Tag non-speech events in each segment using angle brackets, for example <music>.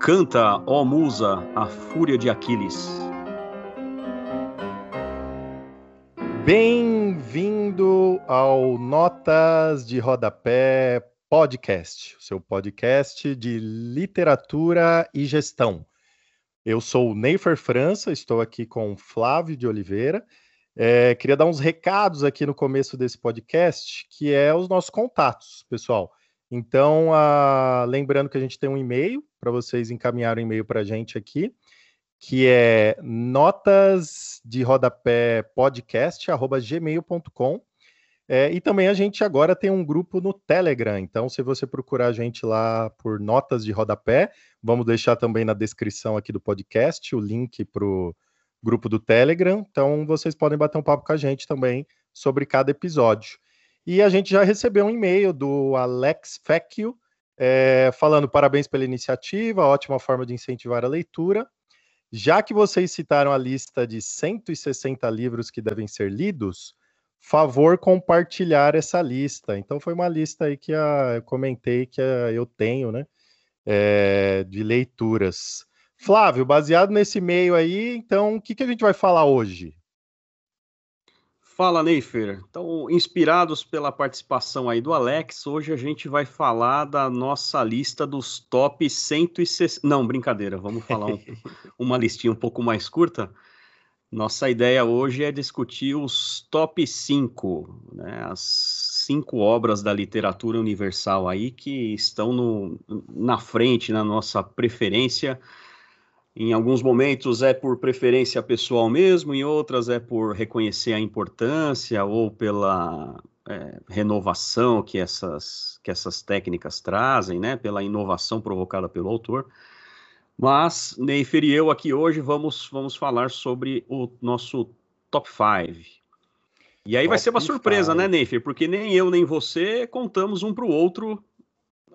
Canta, ó musa, a fúria de Aquiles. Bem-vindo ao Notas de Rodapé Podcast, seu podcast de literatura e gestão. Eu sou o Neifer França, estou aqui com Flávio de Oliveira. É, queria dar uns recados aqui no começo desse podcast, que é os nossos contatos, pessoal. Então, uh, lembrando que a gente tem um e-mail para vocês encaminharem um e-mail para a gente aqui, que é notas de rodapé podcast gmail.com. É, e também a gente agora tem um grupo no Telegram. Então, se você procurar a gente lá por notas de rodapé, vamos deixar também na descrição aqui do podcast o link para o grupo do Telegram. Então, vocês podem bater um papo com a gente também sobre cada episódio. E a gente já recebeu um e-mail do Alex Fecchio, é, falando parabéns pela iniciativa, ótima forma de incentivar a leitura. Já que vocês citaram a lista de 160 livros que devem ser lidos, favor compartilhar essa lista. Então foi uma lista aí que a, eu comentei que a, eu tenho, né? É, de leituras. Flávio, baseado nesse e-mail aí, então o que, que a gente vai falar hoje? Fala, Neifer. Então, inspirados pela participação aí do Alex, hoje a gente vai falar da nossa lista dos top 160. Não, brincadeira, vamos falar um, <laughs> uma listinha um pouco mais curta. Nossa ideia hoje é discutir os top 5, né, as cinco obras da literatura universal aí que estão no, na frente, na nossa preferência em alguns momentos é por preferência pessoal mesmo, em outras é por reconhecer a importância ou pela é, renovação que essas, que essas técnicas trazem, né? Pela inovação provocada pelo autor. Mas, Neifer e eu aqui hoje vamos, vamos falar sobre o nosso top 5. E aí top vai ser uma surpresa, five. né, Neifer? Porque nem eu nem você contamos um para o outro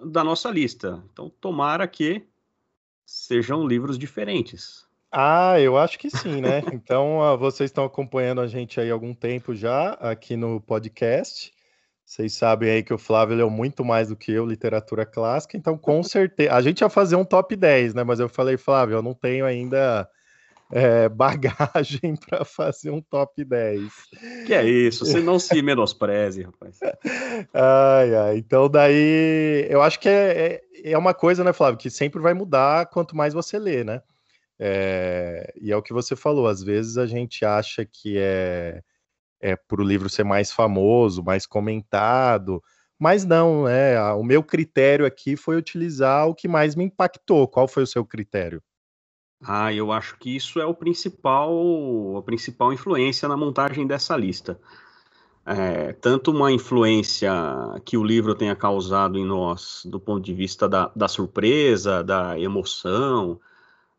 da nossa lista. Então, tomara que sejam livros diferentes. Ah, eu acho que sim, né? <laughs> Então, uh, vocês estão acompanhando a gente aí há algum tempo já aqui no podcast. Vocês sabem aí que o Flávio leu muito mais do que eu, literatura clássica, então com certeza. A gente ia fazer um top 10, né? Mas eu falei, Flávio, eu não tenho ainda é, bagagem <laughs> para fazer um top 10. Que é isso, você não se <laughs> menospreze, rapaz. Ai, ai, então daí eu acho que é, é, é, uma coisa, né, Flávio, que sempre vai mudar quanto mais você lê, né? É, e é o que você falou, às vezes a gente acha que é, é para o livro ser mais famoso, mais comentado, mas não, né? O meu critério aqui foi utilizar o que mais me impactou. Qual foi o seu critério? Ah, eu acho que isso é o principal, a principal influência na montagem dessa lista. É, tanto uma influência que o livro tenha causado em nós, do ponto de vista da, da surpresa, da emoção,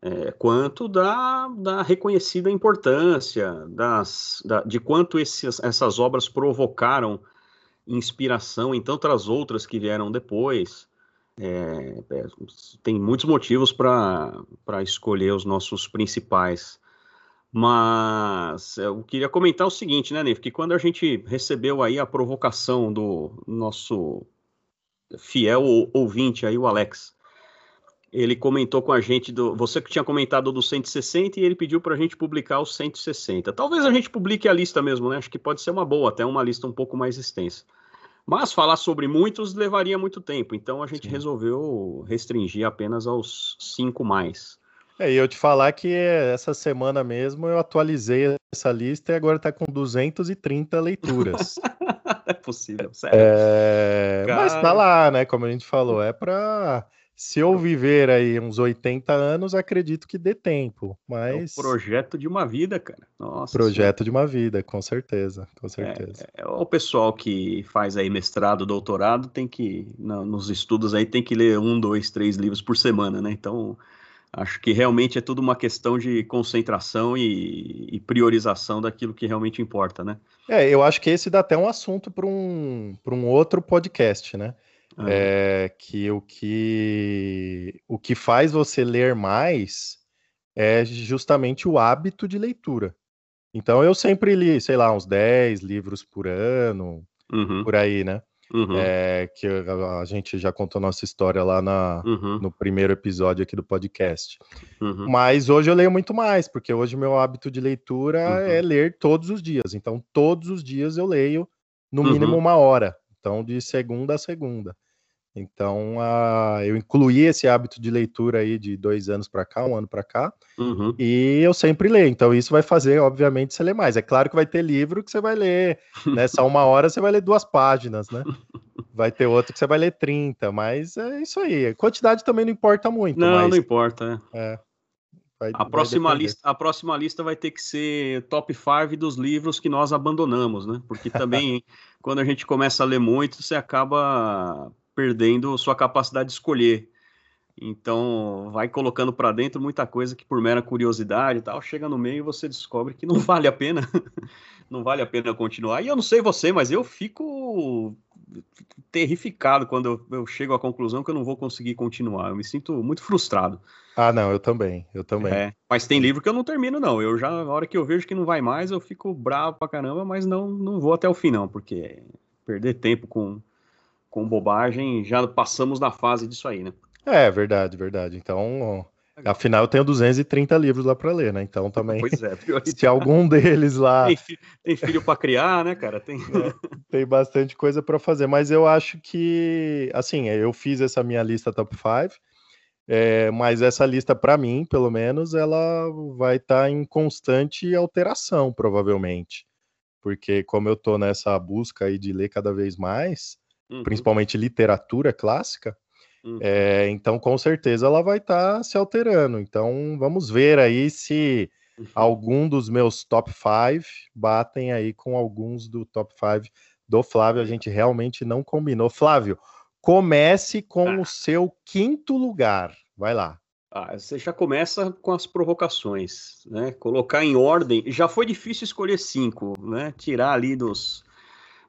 é, quanto da, da, reconhecida importância das, da, de quanto esses, essas obras provocaram inspiração em tantas outras que vieram depois. É, é, tem muitos motivos para escolher os nossos principais. Mas eu queria comentar o seguinte, né, Nef? Que quando a gente recebeu aí a provocação do nosso fiel ouvinte aí, o Alex, ele comentou com a gente do. Você que tinha comentado do 160 e ele pediu para a gente publicar os 160. Talvez a gente publique a lista mesmo, né? Acho que pode ser uma boa, até uma lista um pouco mais extensa. Mas falar sobre muitos levaria muito tempo, então a gente Sim. resolveu restringir apenas aos cinco mais. É, e eu te falar que essa semana mesmo eu atualizei essa lista e agora está com 230 leituras. <laughs> é possível, sério. É... Mas tá lá, né? Como a gente falou, é para se eu viver aí uns 80 anos, acredito que dê tempo, mas... É o projeto de uma vida, cara. Nossa. Projeto senhora. de uma vida, com certeza, com certeza. É, é, o pessoal que faz aí mestrado, doutorado, tem que, nos estudos aí, tem que ler um, dois, três livros por semana, né? Então, acho que realmente é tudo uma questão de concentração e, e priorização daquilo que realmente importa, né? É, eu acho que esse dá até um assunto para um, um outro podcast, né? É, que o que o que faz você ler mais é justamente o hábito de leitura. Então eu sempre li, sei lá, uns 10 livros por ano, uhum. por aí, né? Uhum. É, que a, a, gente já contou nossa história lá na, uhum. no primeiro episódio aqui do podcast. Uhum. Mas hoje eu leio muito mais, porque hoje meu hábito de leitura é uhum. ler todos os dias. Então, todos os dias eu leio no mínimo uhum. uma hora. Então, de segunda a segunda. Então, uh, eu incluí esse hábito de leitura aí de dois anos para cá, um ano para cá, uhum. e eu sempre leio. Então, isso vai fazer, obviamente, você ler mais. É claro que vai ter livro que você vai ler, né? Só uma hora você vai ler duas páginas, né? <laughs> Vai ter outro que você vai ler 30, mas é isso aí. Quantidade também não importa muito. Não, mas... não importa. É. é vai, a, próxima lista, a próxima lista vai ter que ser top 5 dos livros que nós abandonamos, né? Porque também, <laughs> quando a gente começa a ler muito, você acaba perdendo sua capacidade de escolher. Então, vai colocando para dentro muita coisa que por mera curiosidade e tal, chega no meio e você descobre que não <laughs> vale a pena, não vale a pena continuar. E eu não sei você, mas eu fico terrificado quando eu, eu chego à conclusão que eu não vou conseguir continuar. Eu me sinto muito frustrado. Ah, não, eu também, eu também. É, mas tem livro que eu não termino, não. Eu já, na hora que eu vejo que não vai mais, eu fico bravo pra caramba, mas não, não vou até o fim, não, porque perder tempo com com bobagem, já passamos da fase disso aí, né? É, verdade, verdade. Então, afinal, eu tenho 230 livros lá para ler, né? Então também. Pois é, <laughs> se algum deles lá. Tem, filho, tem filho para criar, né, cara? Tem, é, tem bastante coisa para fazer, mas eu acho que, assim, eu fiz essa minha lista top 5. É, mas essa lista, para mim, pelo menos, ela vai estar tá em constante alteração, provavelmente. Porque como eu estou nessa busca aí de ler cada vez mais, uhum. principalmente literatura clássica, uhum. é, então com certeza ela vai estar tá se alterando. Então vamos ver aí se uhum. <laughs> algum dos meus top 5 batem aí com alguns do top 5 do Flávio. A gente realmente não combinou. Flávio, comece com ah. o seu quinto lugar. Vai lá. Ah, você já começa com as provocações, né? Colocar em ordem. Já foi difícil escolher cinco, né? Tirar ali dos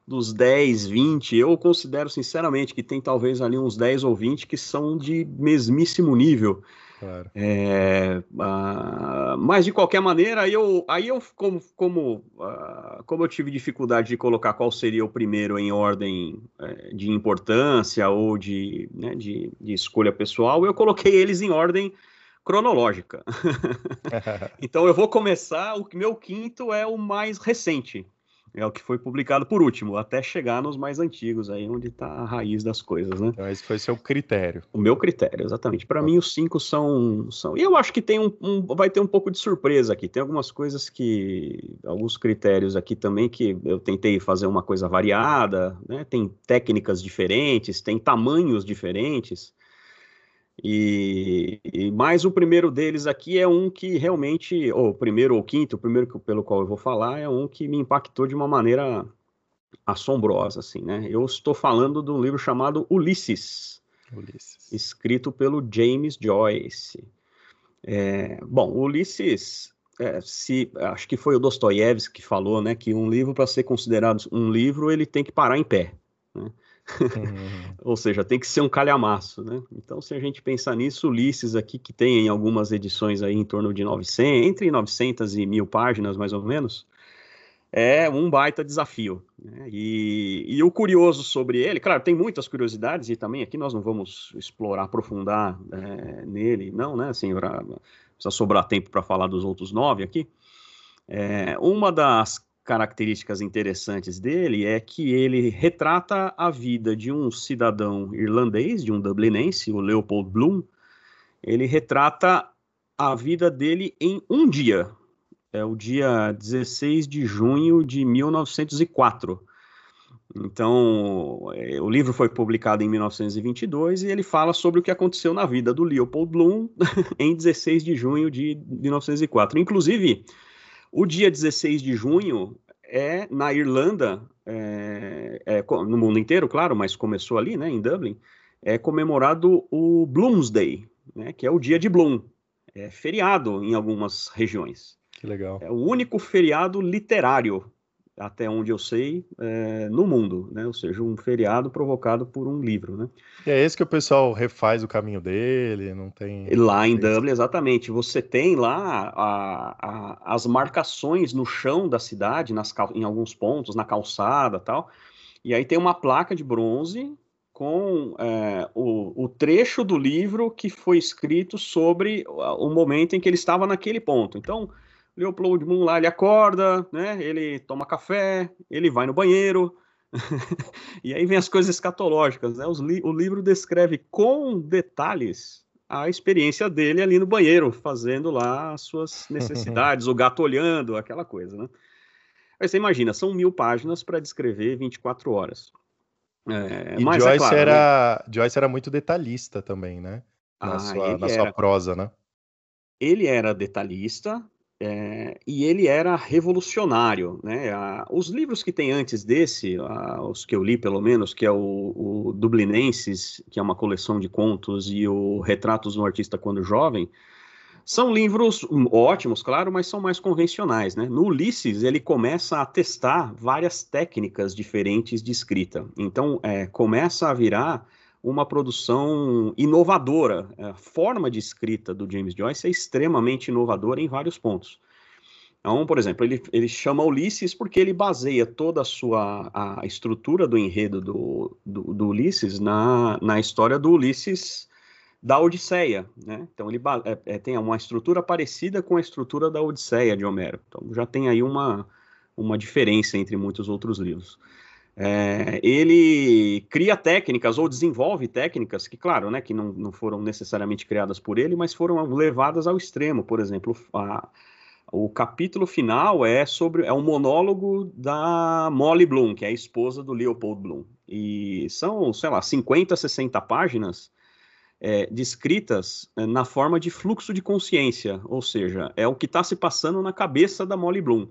dos 10, 20, eu considero sinceramente que tem talvez ali uns 10 ou 20 que são de mesmíssimo nível. Claro. É, mas de qualquer maneira, eu, aí eu, como, como, uh, como eu tive dificuldade de colocar qual seria o primeiro em ordem uh, de importância ou de, né, de, de escolha pessoal, eu coloquei eles em ordem cronológica. <laughs> <laughs> então eu vou começar, o meu quinto é o mais recente, é o que foi publicado por último, até chegar nos mais antigos, aí onde está a raiz das coisas, né? Então, esse foi seu critério. O meu critério, exatamente. Para mim, os cinco são, são. E eu acho que tem um, um, vai ter um pouco de surpresa aqui. Tem algumas coisas que. Alguns critérios aqui também que eu tentei fazer uma coisa variada, né? Tem técnicas diferentes, tem tamanhos diferentes. E, e mais o primeiro deles aqui é um que realmente, ou o primeiro ou quinto, o primeiro que, pelo qual eu vou falar é um que me impactou de uma maneira assombrosa, assim, né? Eu estou falando de um livro chamado Ulisses, Ulisses. escrito pelo James Joyce. É, bom, Ulisses, é, se acho que foi o Dostoiévski que falou, né, que um livro para ser considerado um livro ele tem que parar em pé. Né? Uhum. <laughs> Ou seja, tem que ser um calhamaço, né? Então, se a gente pensar nisso, Ulisses aqui, que tem em algumas edições aí em torno de 900, entre 900 e mil páginas, mais ou menos, é um baita desafio. Né? E, e, o curioso sobre ele, claro, tem muitas curiosidades, e também aqui nós não vamos explorar, aprofundar é, nele, não, né? Assim, pra, precisa sobrar tempo para falar dos outros nove aqui. É, uma das características interessantes dele é que ele retrata a vida de um cidadão irlandês, de um dublinense, o Leopold Bloom. Ele retrata a vida dele em um dia. É o dia 16 de junho de 1904. Então, é, o livro foi publicado em 1922 e ele fala sobre o que aconteceu na vida do Leopold Bloom <laughs> em 16 de junho de 1904. Inclusive, o dia 16 de junho é na Irlanda, é, é, no mundo inteiro, claro, mas começou ali, né, em Dublin, é comemorado o Bloomsday, né, que é o dia de Bloom. É feriado em algumas regiões. Que legal. É o único feriado literário até onde eu sei, é, no mundo, né? Ou seja, um feriado provocado por um livro, né? E é esse que o pessoal refaz o caminho dele, não tem... Lá em Dublin, exatamente. Você tem lá a, a, as marcações no chão da cidade, nas, em alguns pontos, na calçada tal, E aí tem uma placa de bronze com é, o, o, trecho do livro que foi escrito sobre o momento em que ele estava naquele ponto. Então, Leopold Moon lá, ele acorda, né, ele toma café, ele vai no banheiro, <laughs> e aí vem as coisas escatológicas, né? Li o livro descreve com detalhes a experiência dele ali no banheiro, fazendo lá as suas necessidades, o gato olhando, aquela coisa, né? Aí você imagina, são mil páginas para descrever 24 horas. É, e mas Joyce, é claro, era, né? Joyce era muito detalhista também, né? Na, ah, sua, na sua prosa, né? Ele era detalhista, é, e ele era revolucionário, né? A, os livros que tem antes desse, a, os que eu li pelo menos, que é o, o, Dublinenses, que é uma coleção de contos, e o Retratos do Artista Quando Jovem, são livros ótimos, claro, mas são mais convencionais, né? No Ulisses, ele começa a testar várias técnicas diferentes de escrita. Então, é, começa a virar uma produção inovadora. A forma de escrita do James Joyce é extremamente inovadora em vários pontos. Então, por exemplo, ele, ele chama Ulisses porque ele baseia toda a sua a estrutura do enredo do, do, do Ulisses na, na história do Ulisses da Odisseia, né? Então ele é, é, tem uma estrutura parecida com a estrutura da Odisseia de Homero. Então já tem aí uma, uma diferença entre muitos outros livros. É, ele cria técnicas ou desenvolve técnicas que, claro, né, que não, não foram necessariamente criadas por ele, mas foram levadas ao extremo. Por exemplo, a, o capítulo final é sobre é um monólogo da Molly Bloom, que é a esposa do Leopold Bloom. E são, sei lá, 50, 60 páginas é, descritas é, na forma de fluxo de consciência, ou seja, é o que está se passando na cabeça da Molly Bloom.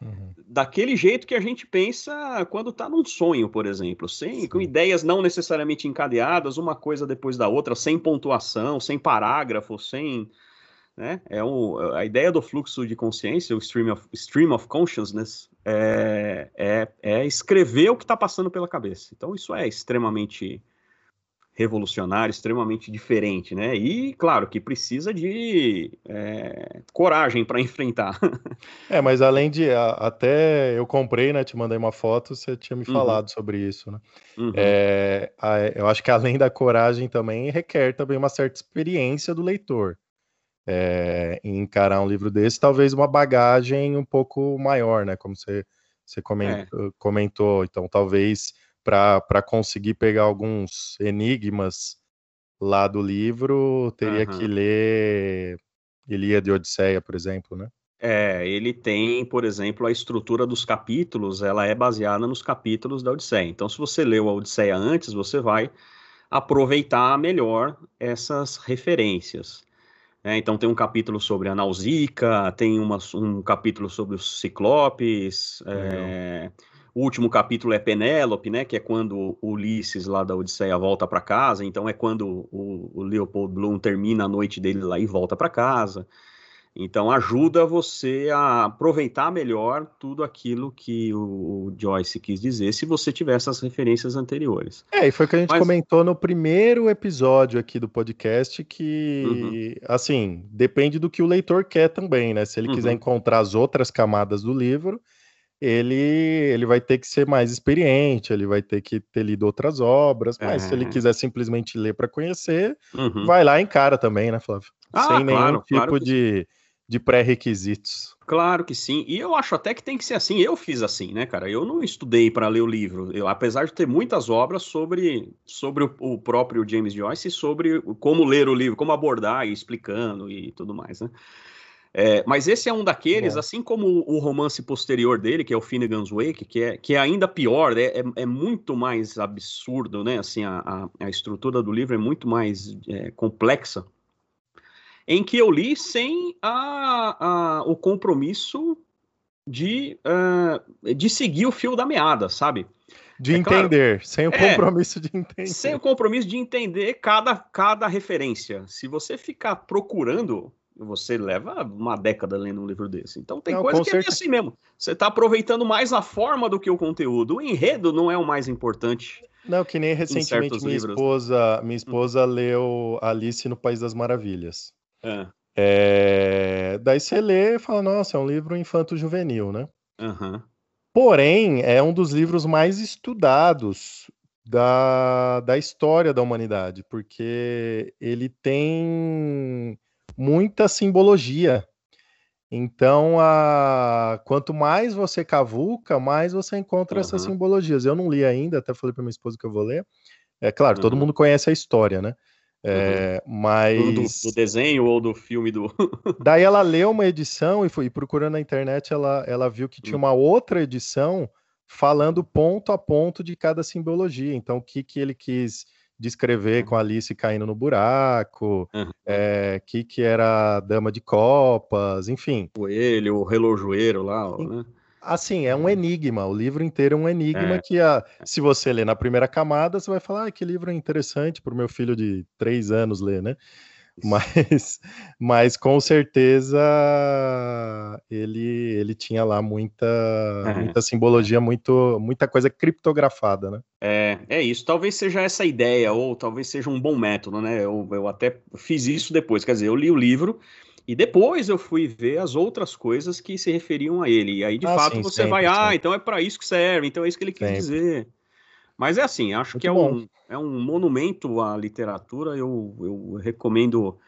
Uhum. Daquele jeito que a gente pensa quando está num sonho, por exemplo, sem, com ideias não necessariamente encadeadas, uma coisa depois da outra, sem pontuação, sem parágrafo, sem. Né? É um, a ideia do fluxo de consciência, o stream of, stream of consciousness, é, é, é escrever o que está passando pela cabeça. Então, isso é extremamente revolucionário, extremamente diferente, né? E claro que precisa de é, coragem para <laughs> enfrentar. é, mas além de a, até eu comprei, né? Te mandei uma foto, você tinha me uhum. falado sobre isso, né? Uhum. É, a, eu acho que além da coragem também requer também uma certa experiência do leitor. É, em encarar um livro desse, talvez uma bagagem um pouco maior, né? Como você, você comentou, é. comentou. Então, talvez para conseguir pegar alguns enigmas lá do livro, teria uhum. que ler Ilíada e Odisseia, por exemplo, né? É, ele tem, por exemplo, a estrutura dos capítulos, ela é baseada nos capítulos da Odisseia. Então, se você leu a Odisseia antes, você vai aproveitar melhor essas referências. É, então, tem um capítulo sobre a Nausicaa, tem uma, um capítulo sobre os Ciclopes, é, o último capítulo é Penélope, né? Que é quando Ulisses lá da Odisseia volta para casa. Então é quando o, o, Leopold Bloom termina a noite dele lá e volta para casa. Então ajuda você a aproveitar melhor tudo aquilo que o, o, Joyce quis dizer, se você tiver essas referências anteriores. É, e foi o que a gente Mas... comentou no primeiro episódio aqui do podcast, que uhum. assim, depende do que o leitor quer também, né? Se ele uhum. quiser encontrar as outras camadas do livro, ele, ele vai ter que ser mais experiente, ele vai ter que ter lido outras obras, mas se ele é. quiser simplesmente ler para conhecer, uhum. vai lá em cara também, né, Flávio? Ah, Sem nenhum claro, tipo claro de, de pré-requisitos. Claro que sim, e eu acho até que tem que ser assim. Eu fiz assim, né, cara? Eu não estudei para ler o livro, eu, apesar de ter muitas obras sobre, sobre o, o próprio James Joyce, sobre como ler o livro, como abordar e explicando e tudo mais, né? É, mas esse é um daqueles, é. assim como o romance posterior dele, que é o Finnegan's Wake, que é, que é ainda pior, é, é, é muito mais absurdo, né? Assim, a, a, a estrutura do livro é muito mais é, complexa, em que eu li sem a, a, o compromisso de, uh, de seguir o fio da meada, sabe? De é entender, claro, sem o é, compromisso de entender. Sem o compromisso de entender cada, cada referência. Se você ficar procurando você leva uma década lendo um livro desse. Então tem não, coisa que certeza. é assim mesmo. Você está aproveitando mais a forma do que o conteúdo. O enredo não é o mais importante. Não, que nem recentemente minha livros. esposa, minha hum. esposa hum. leu Alice no País das Maravilhas. É. É... Daí você lê e fala, nossa, é um livro infanto-juvenil, né? Uhum. Porém, é um dos livros mais estudados da, da história da humanidade, porque ele tem muita simbologia. Então, a... quanto mais você cavuca, mais você encontra uhum. essas simbologias. Eu não li ainda, até falei para minha esposa que eu vou ler. É claro, uhum. todo mundo conhece a história, né? É, uhum. Mas. Do, do, desenho ou do filme do. <laughs> Daí ela leu uma edição e foi procurando na internet, ela, ela viu que tinha hum. uma outra edição falando ponto a ponto de cada simbologia. Então, o que, que ele quis descrever com a Alice caindo no buraco, o uhum. é, que, que era a dama de copas, enfim. O ele, o relojoeiro lá, né? Assim, é um enigma. O livro inteiro é um enigma é. que, a, se você ler na primeira camada, você vai falar, ah, que livro interessante para o meu filho de três anos ler, né? Mas, mas com certeza ele, ele tinha lá muita, é. muita simbologia, muito, muita coisa criptografada, né? É, é isso. Talvez seja essa ideia, ou talvez seja um bom método, né? Eu, eu até fiz isso depois, quer dizer, eu li o livro e depois eu fui ver as outras coisas que se referiam a ele. E aí, de ah, fato, sim, você sempre, vai, ah, então é para isso que serve, então é isso que ele sempre. dizer. Mas é assim, acho Muito que é um, é um monumento à literatura. Eu, eu recomendo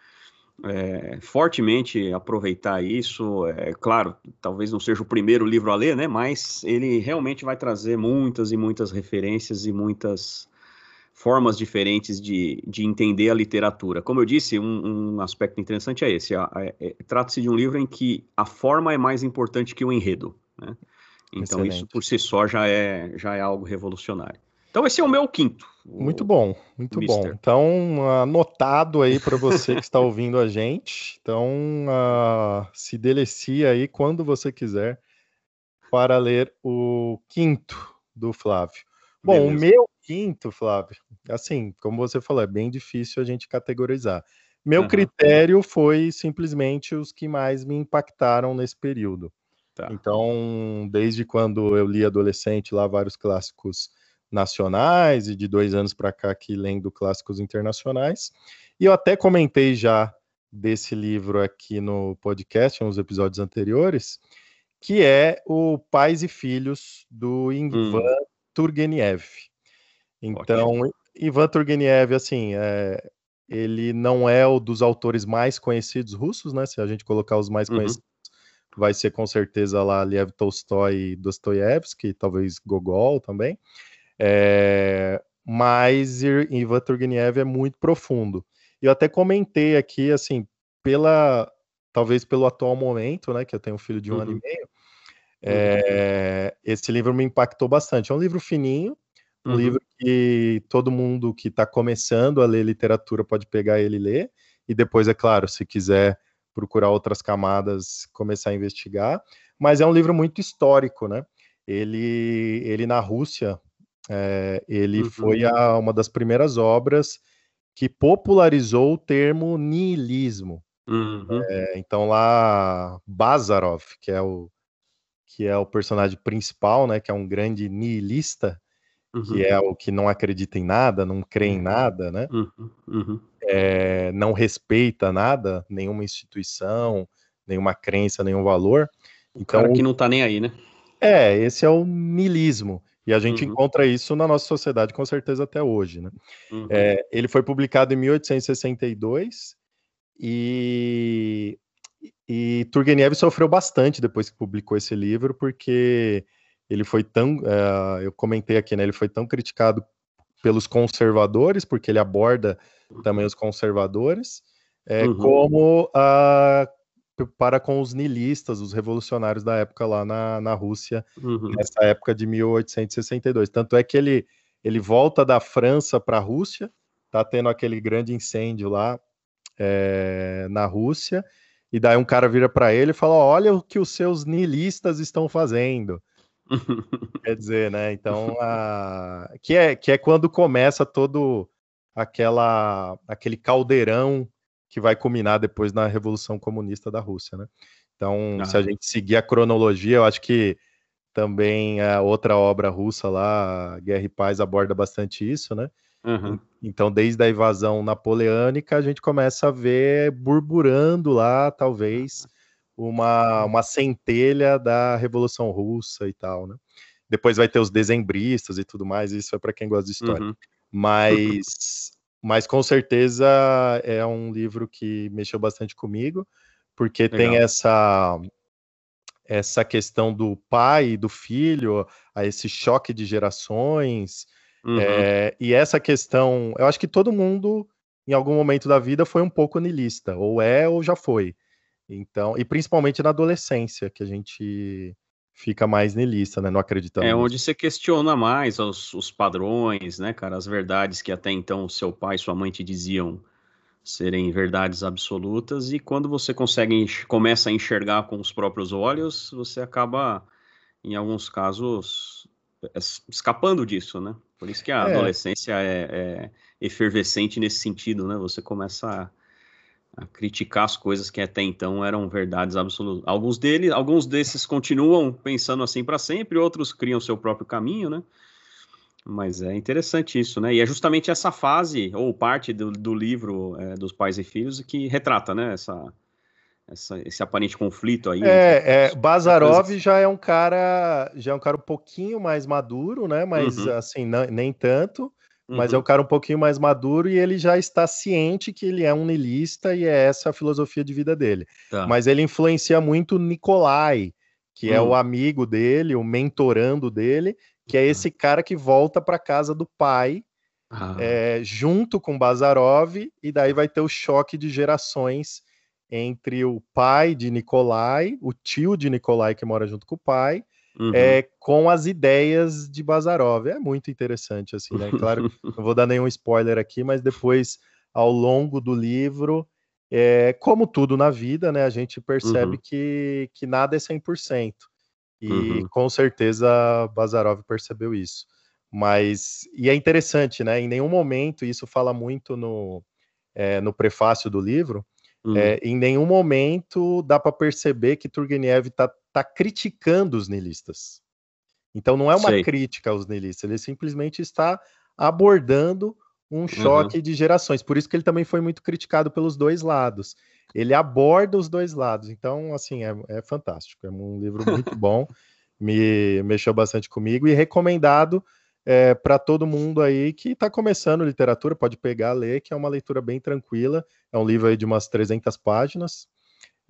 é, fortemente aproveitar isso. É claro, talvez não seja o primeiro livro a ler, né? Mas ele realmente vai trazer muitas e muitas referências e muitas formas diferentes de, de entender a literatura. Como eu disse, um, um aspecto interessante é esse: é, trata-se de um livro em que a forma é mais importante que o enredo. Né? Então, Excelente. isso por si só já é, já é algo revolucionário. Então, esse é o meu quinto. O, muito bom, muito bom. Então, anotado aí para você que está ouvindo a gente. Então, uh, se delicia aí quando você quiser para ler o quinto do Flávio. Bom, Beleza. o meu quinto, Flávio, assim, como você falou, é bem difícil a gente categorizar. Meu uhum. critério foi simplesmente os que mais me impactaram nesse período. Tá. Então, desde quando eu li adolescente lá vários clássicos nacionais e de dois anos para cá aqui lendo clássicos internacionais. E eu até comentei já desse livro aqui no podcast, nos episódios anteriores, que é o Pais e Filhos do Ivan hum. Turgenev. Então, Ótimo. Ivan Turgenev, assim, é, ele não é o dos autores mais conhecidos russos, né? Se a gente colocar os mais uhum. conhecidos, vai ser com certeza lá Lev Tolstói e Dostoiévski, talvez Gogol também. É, mas Ivan Turgenev é muito profundo. Eu até comentei aqui, assim, pela talvez pelo atual momento, né, que eu tenho um filho de um uhum. ano e uhum. meio, é, esse livro me impactou bastante. É um livro fininho, um uhum. livro que todo mundo que está começando a ler literatura pode pegar ele e ler, e depois, é claro, se quiser procurar outras camadas, começar a investigar. Mas é um livro muito histórico, né? Ele, ele na Rússia, é, ele uhum. foi a, uma das primeiras obras que popularizou o termo niilismo. Uhum. É, então lá Bazarov, que é o que é o personagem principal, né, que é um grande niilista, uhum. que é o que não acredita em nada, não crê em nada, né, uhum. é, não respeita nada, nenhuma instituição, nenhuma crença, nenhum valor. O então, cara que não tá nem aí, né? É, esse é o niilismo. E a gente uhum. encontra isso na nossa sociedade com certeza até hoje. Né? Uhum. É, ele foi publicado em 1862 e, e Turgenev sofreu bastante depois que publicou esse livro, porque ele foi tão, uh, eu comentei aqui, né, ele foi tão criticado pelos conservadores, porque ele aborda também os conservadores, é, uhum. como uh, para com os niilistas, os revolucionários da época lá na, na Rússia, uhum. nessa época de 1862. Tanto é que ele, ele volta da França para a Rússia, tá tendo aquele grande incêndio lá é, na Rússia, e daí um cara vira para ele e fala: Olha o que os seus niilistas estão fazendo. <laughs> Quer dizer, né? Então, a... que, é, que é quando começa todo aquela aquele caldeirão que vai culminar depois na Revolução Comunista da Rússia, né? Então, ah. se a gente seguir a cronologia, eu acho que também a outra obra russa lá, Guerra e Paz, aborda bastante isso, né? Uhum. Então, desde a invasão napoleônica, a gente começa a ver burburando lá, talvez, uma, uma centelha da Revolução Russa e tal, né? Depois vai ter os dezembristas e tudo mais, isso é para quem gosta de história. Uhum. Mas, mas com certeza é um livro que mexeu bastante comigo, porque Legal. tem essa essa questão do pai e do filho, a esse choque de gerações, uhum. é, e essa questão, eu acho que todo mundo em algum momento da vida foi um pouco niilista, ou é ou já foi. Então, e principalmente na adolescência, que a gente fica mais niilista, né? Não acreditando. É onde você questiona mais os, os, padrões, né, cara? As verdades que até então seu pai e sua mãe te diziam serem verdades absolutas, e quando você consegue começa a enxergar com os próprios olhos, você acaba, em alguns casos, escapando disso, né? Por isso que a é. adolescência é, é, efervescente nesse sentido, né? Você começa a, a, criticar as coisas que até então eram verdades absolutas. Alguns deles, alguns desses continuam pensando assim para sempre, outros criam seu próprio caminho, né? Mas é interessante isso, né? E é justamente essa fase, ou parte do, do livro é, dos pais e filhos, que retrata, né? Essa, essa, esse aparente conflito aí. É, é Bazarov já é um cara, já é um cara um pouquinho mais maduro, né? Mas uhum. assim, não, nem tanto. Mas é uhum. um cara um pouquinho mais maduro e ele já está ciente que ele é um niilista e é essa a filosofia de vida dele. Tá. Mas ele influencia muito Nikolai, que é o hum. amigo dele, o mentorando dele, que é esse cara que volta para casa do pai, ah. é, junto com Bazarov, e daí vai ter o choque de gerações entre o pai de Nikolai, o tio de Nikolai que mora junto com o pai, uhum. é, com as ideias de Bazarov. É muito interessante, assim, né? Claro, <laughs> não vou dar nenhum spoiler aqui, mas depois, ao longo do livro, é, como tudo na vida, né, a gente percebe uhum. que, que nada é 100%. E uhum. com certeza Bazarov percebeu isso. Mas, e é interessante, né? Em nenhum momento, isso fala muito no, é, no prefácio do livro, uhum. é, em nenhum momento dá para perceber que Turgenev está tá criticando os nihilistas. Então não é uma Sei. crítica aos nihilistas, ele simplesmente está abordando um choque uhum. de gerações. Por isso que ele também foi muito criticado pelos dois lados ele aborda os dois lados. Então, assim, é, é fantástico. É um livro <laughs> muito bom, me mexeu bastante comigo e recomendado é, para todo mundo aí que está começando literatura, pode pegar, ler, que é uma leitura bem tranquila. É um livro aí de umas 300 páginas,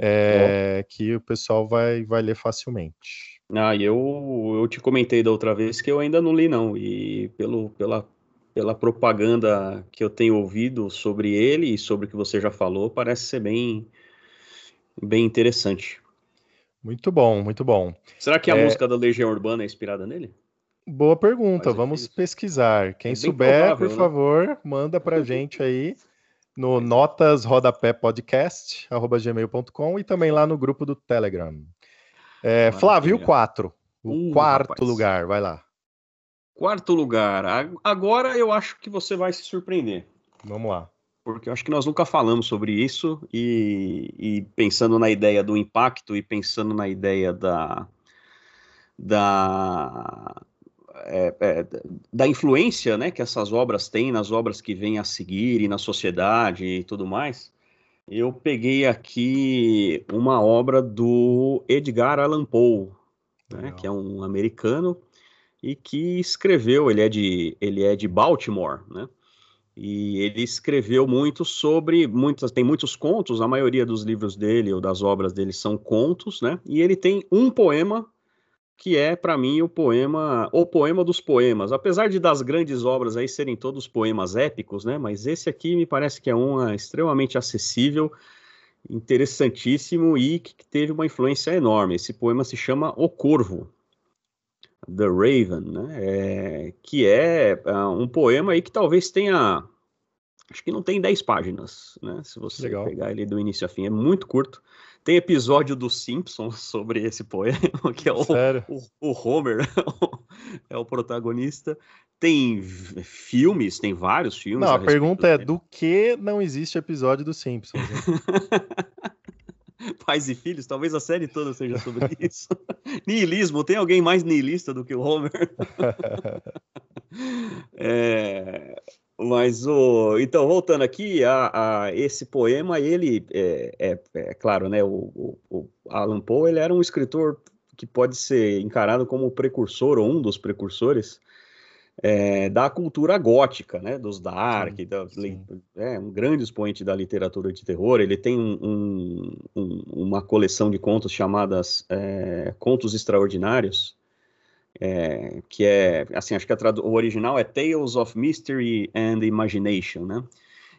é, que o pessoal vai, vai ler facilmente. Ah, eu, eu te comentei da outra vez que eu ainda não li, não, e pelo, pela pela propaganda que eu tenho ouvido sobre ele e sobre o que você já falou, parece ser bem, bem interessante. Muito bom, muito bom. Será que a é... música da Legião Urbana é inspirada nele? Boa pergunta, vamos pesquisar. Quem é souber, provável, por né? favor, manda pra gente aí no notas rodapé podcast, arroba gmail.com e também lá no grupo do Telegram. É, Flávio, o 4, o uh, quarto rapaz. lugar, vai lá. Quarto lugar. Agora eu acho que você vai se surpreender. Vamos lá. Porque eu acho que nós nunca falamos sobre isso e, e pensando na ideia do impacto e pensando na ideia da, da, é, é, da influência né, que essas obras têm nas obras que vêm a seguir e na sociedade e tudo mais, eu peguei aqui uma obra do Edgar Allan Poe, né, que é um americano e que escreveu, ele é de, ele é de Baltimore, né? E ele escreveu muito sobre, muitas, tem muitos contos, a maioria dos livros dele ou das obras dele são contos, né? E ele tem um poema que é para mim o poema, o poema dos poemas. Apesar de das grandes obras aí serem todos poemas épicos, né? Mas esse aqui me parece que é um extremamente acessível, interessantíssimo e que teve uma influência enorme. Esse poema se chama O Corvo, The Raven, né? É, que é uh, um poema aí que talvez tenha. Acho que não tem 10 páginas, né? Se você Legal. pegar ele do início a fim, é muito curto. Tem episódio dos Simpsons <laughs> sobre esse poema, que é o, o, o Homer, <laughs> é o protagonista. Tem filmes, tem vários filmes. Não, a, a pergunta é: do que não existe episódio dos Simpsons? <laughs> Pais e filhos, talvez a série toda seja sobre isso. Nihilismo, tem alguém mais nihilista do que o Homer? é, mas o. Então, voltando aqui, a, a esse poema, ele é, é, é claro, né? O, o, o, Alan Poe ele era um escritor que pode ser encarado como o precursor, ou um dos precursores, é, da cultura gótica, né, dos Dark, sim, da, sim. é um grande expoente da literatura de terror. Ele tem um, um, uma coleção de contos chamadas é, Contos Extraordinários, é, que é, assim, acho que o original é Tales of Mystery and Imagination, né?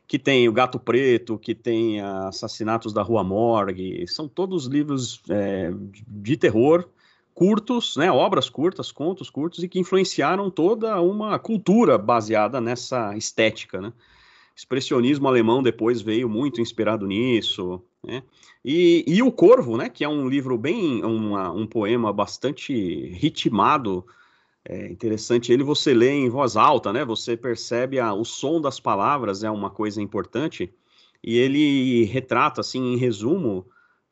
Que tem o Gato Preto, que tem Assassinatos da Rua Morgue, são todos livros é, de terror curtos, né, obras curtas, contos curtos e que influenciaram toda uma cultura baseada nessa estética, né? Expressionismo alemão depois veio muito inspirado nisso, né? E, e o Corvo, né, que é um livro bem, uma, um poema bastante ritmado, é interessante ele você lê em voz alta, né? Você percebe a, o som das palavras é uma coisa importante e ele retrata assim em resumo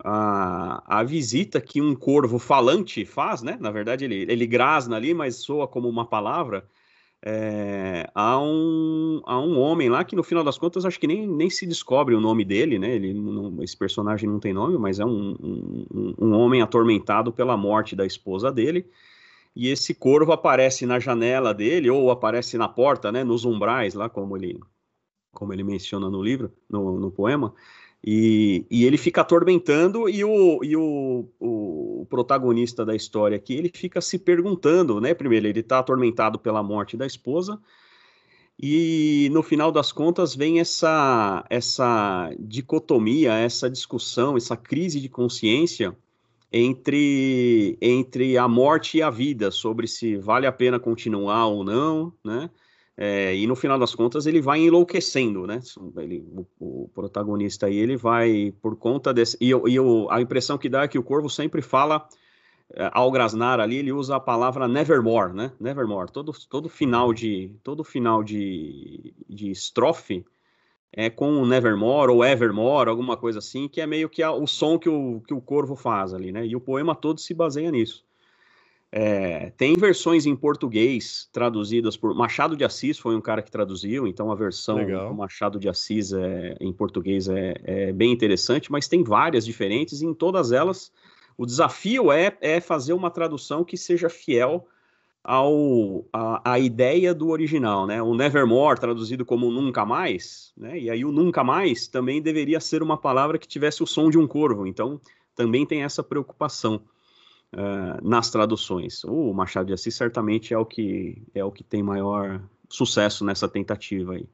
a, a visita que um corvo falante faz, né? Na verdade, ele, ele grasna ali, mas soa como uma palavra. É, a, um, a um homem lá que no final das contas acho que nem, nem se descobre o nome dele, né? Ele, não, esse personagem não tem nome, mas é um, um, um, homem atormentado pela morte da esposa dele. E esse corvo aparece na janela dele ou aparece na porta, né? Nos umbrais lá, como ele, como ele menciona no livro, no, no poema. E, e, ele fica atormentando e, o, e o, o, protagonista da história aqui, ele fica se perguntando, né? Primeiro, ele está atormentado pela morte da esposa e no final das contas vem essa, essa dicotomia, essa discussão, essa crise de consciência entre, entre a morte e a vida, sobre se vale a pena continuar ou não, né? É, e no final das contas ele vai enlouquecendo, né? Ele, o, o, protagonista aí ele vai por conta desse e, e a impressão que dá é que o Corvo sempre fala é, ao grasnar ali ele usa a palavra nevermore, né? Nevermore. Todo, todo final de todo final de, de estrofe é com nevermore ou evermore, alguma coisa assim, que é meio que a, o som que o, que o Corvo faz ali, né? E o poema todo se baseia nisso. É, tem versões em português traduzidas por Machado de Assis, foi um cara que traduziu, então a versão Legal. do Machado de Assis é, em português é, é, bem interessante, mas tem várias diferentes, e em todas elas o desafio é, é fazer uma tradução que seja fiel ao, a, a, ideia do original, né? O Nevermore, traduzido como Nunca Mais, né? E aí o Nunca Mais também deveria ser uma palavra que tivesse o som de um corvo, então também tem essa preocupação uh, nas traduções. O Machado de Assis certamente é o que é o que tem maior sucesso nessa tentativa aí.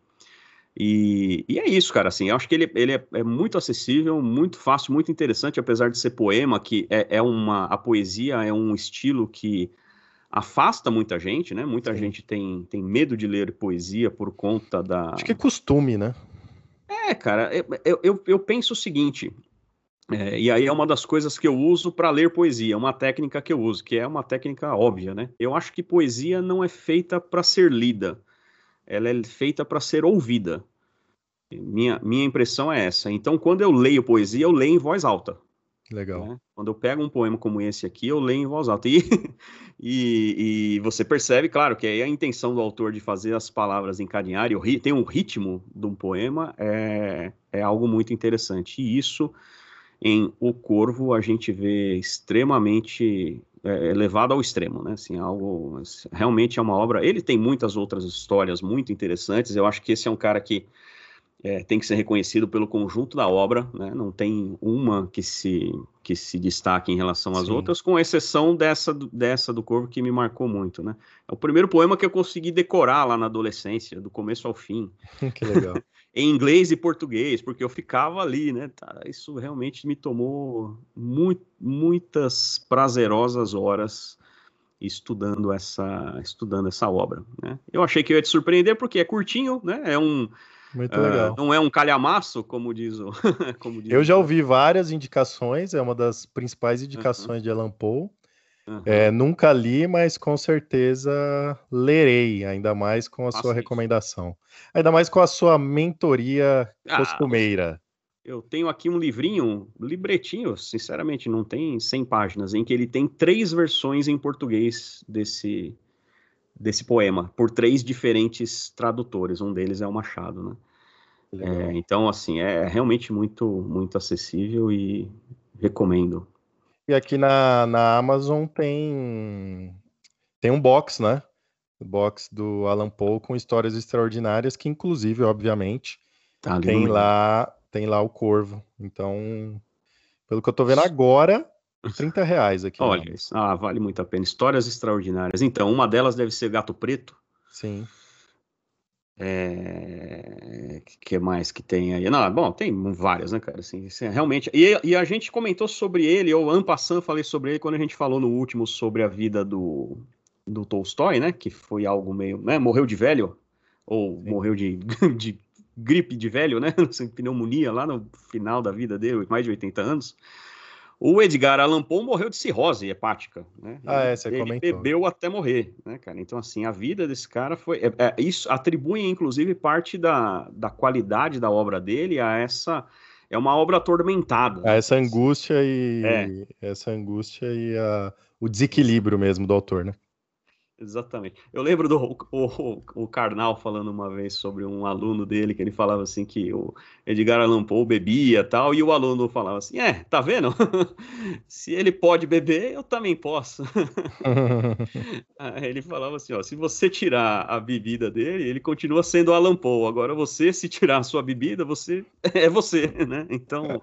E, e é isso, cara. Assim, eu acho que ele, ele é, é, muito acessível, muito fácil, muito interessante, apesar de ser poema, que é, é uma a poesia é um estilo que afasta muita gente, né? Muita Sim. gente tem, tem medo de ler poesia por conta da. Acho que é costume, né? É, cara, eu, eu, eu penso o seguinte: é, e aí é uma das coisas que eu uso para ler poesia, uma técnica que eu uso, que é uma técnica óbvia, né? Eu acho que poesia não é feita para ser lida, ela é feita para ser ouvida. Minha, minha impressão é essa. Então, quando eu leio poesia, eu leio em voz alta. Legal. Né? Quando eu pego um poema como esse aqui, eu leio em voz alta. <laughs> E, e, e, você percebe, claro, que aí a intenção do autor de fazer as palavras encadearem, tem um ritmo de um poema, é, é algo muito interessante. E isso em O Corvo a gente vê extremamente é, levado ao extremo, né? Assim, algo realmente é uma obra. Ele tem muitas outras histórias muito interessantes. Eu acho que esse é um cara que é, tem que ser reconhecido pelo conjunto da obra, né? Não tem uma que se que se destaque em relação às Sim. outras, com exceção dessa dessa do Corvo que me marcou muito, né? É o primeiro poema que eu consegui decorar lá na adolescência, do começo ao fim. <laughs> que legal <laughs> em inglês e português, porque eu ficava ali, né? Tá, isso realmente me tomou muito, muitas prazerosas horas estudando essa, estudando essa obra. Né? Eu achei que eu ia te surpreender porque é curtinho, né? É um muito legal. Uh, não é um calhamaço, como diz o. <laughs> como diz eu já ouvi várias indicações, é uma das principais indicações de Alan Poe. Uhum. É, nunca li, mas com certeza lerei, ainda mais com a sua isso. recomendação. Ainda mais com a sua mentoria ah, costumeira. Eu tenho aqui um livrinho, um libretinho, sinceramente, não tem 100 páginas, em que ele tem três versões em português desse, desse poema, por três diferentes tradutores. Um deles é o Machado, né? É, então, assim, é realmente muito, muito acessível e recomendo. E aqui na, na Amazon tem, tem um box, né? O box do Alan Poe com histórias extraordinárias, que inclusive, obviamente, tá tem lá tem lá o Corvo. Então, pelo que eu tô vendo agora, 30 reais aqui. Olha, ah, vale muito a pena. Histórias extraordinárias. Então, uma delas deve ser Gato Preto. Sim. É... que mais que tem aí? Não, bom, tem várias, né, cara? Assim, assim, realmente. E, e, a gente comentou sobre ele, ou Ampassan falei sobre ele quando a gente falou no último sobre a vida do, do Tolstói, né? Que foi algo meio. Né, morreu de velho, ou Sim. morreu de, <laughs> de gripe de velho, né? <laughs> Pneumonia lá no final da vida dele, mais de 80 anos. O Edgar Allan Poe morreu de cirrose hepática, né? Ah, é, você ele comentou. bebeu até morrer, né, cara? Então, assim, a vida desse cara foi... É, é, isso atribui, inclusive, parte da, da qualidade da obra dele a essa... É uma obra atormentada. A essa angústia e... É. Essa angústia e a, o desequilíbrio mesmo do autor, né? Exatamente. Eu lembro do o, o, Karnal falando uma vez sobre um aluno dele, que ele falava assim que o Edgar Allan Poe bebia tal, e o aluno falava assim, é, tá vendo? <laughs> se ele pode beber, eu também posso. <laughs> Ele falava assim, ó, se você tirar a bebida dele, ele continua sendo Allan Poe. Agora você, se tirar a sua bebida, você <laughs> é você, né? Então,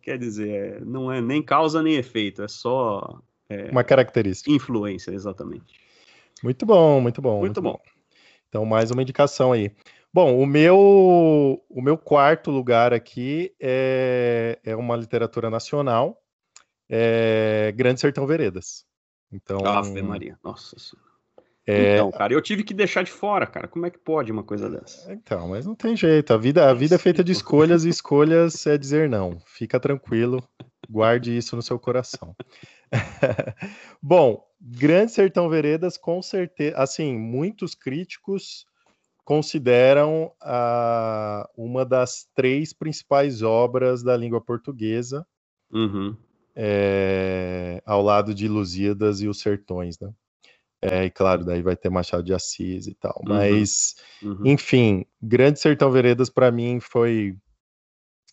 quer dizer, não é nem causa nem efeito, é só... É, uma característica. Influência, exatamente. Muito bom, muito bom. Muito, muito bom. bom. Então, mais uma indicação aí. Bom, o meu, o meu quarto lugar aqui é, é uma literatura nacional, é Grande Sertão Veredas. Então, Ave Maria, nossa senhora. É... Então, cara, eu tive que deixar de fora, cara. Como é que pode uma coisa dessa? Então, mas não tem jeito. A vida, a vida é feita de escolhas e escolhas é dizer não. Fica tranquilo, guarde isso no seu coração. <laughs> Bom, Grande Sertão Veredas, com certeza, assim, muitos críticos consideram a, uma das três principais obras da língua portuguesa, uhum. é, ao lado de Lusíadas e os Sertões, né? É, e claro, daí vai ter Machado de Assis e tal. Uhum. Mas, uhum. enfim, Grande Sertão Veredas para mim foi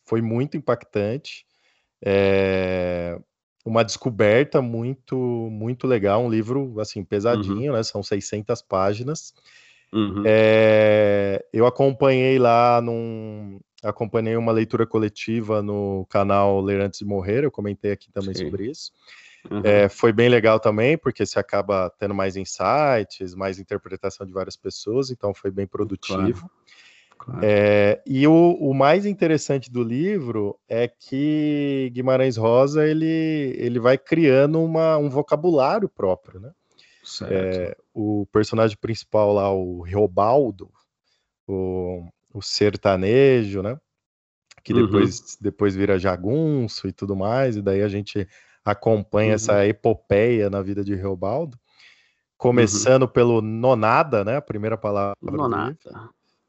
foi muito impactante. É, uma descoberta muito muito legal, um livro assim pesadinho, uhum. né? São 600 páginas. Uhum. É, eu acompanhei lá num acompanhei uma leitura coletiva no canal Ler Antes de Morrer, eu comentei aqui também Sim. sobre isso. Uhum. É, foi bem legal também, porque você acaba tendo mais insights, mais interpretação de várias pessoas, então foi bem produtivo. Claro. Claro. É, e o, o, mais interessante do livro é que Guimarães Rosa ele, ele vai criando uma, um vocabulário próprio, né? É, o personagem principal lá, o Reobaldo, o, o sertanejo, né? Que uhum. depois, uhum. depois vira jagunço e tudo mais, e daí a gente acompanha uhum. essa epopeia na vida de Reobaldo, começando uhum. pelo nonada, né? A primeira palavra. Nonada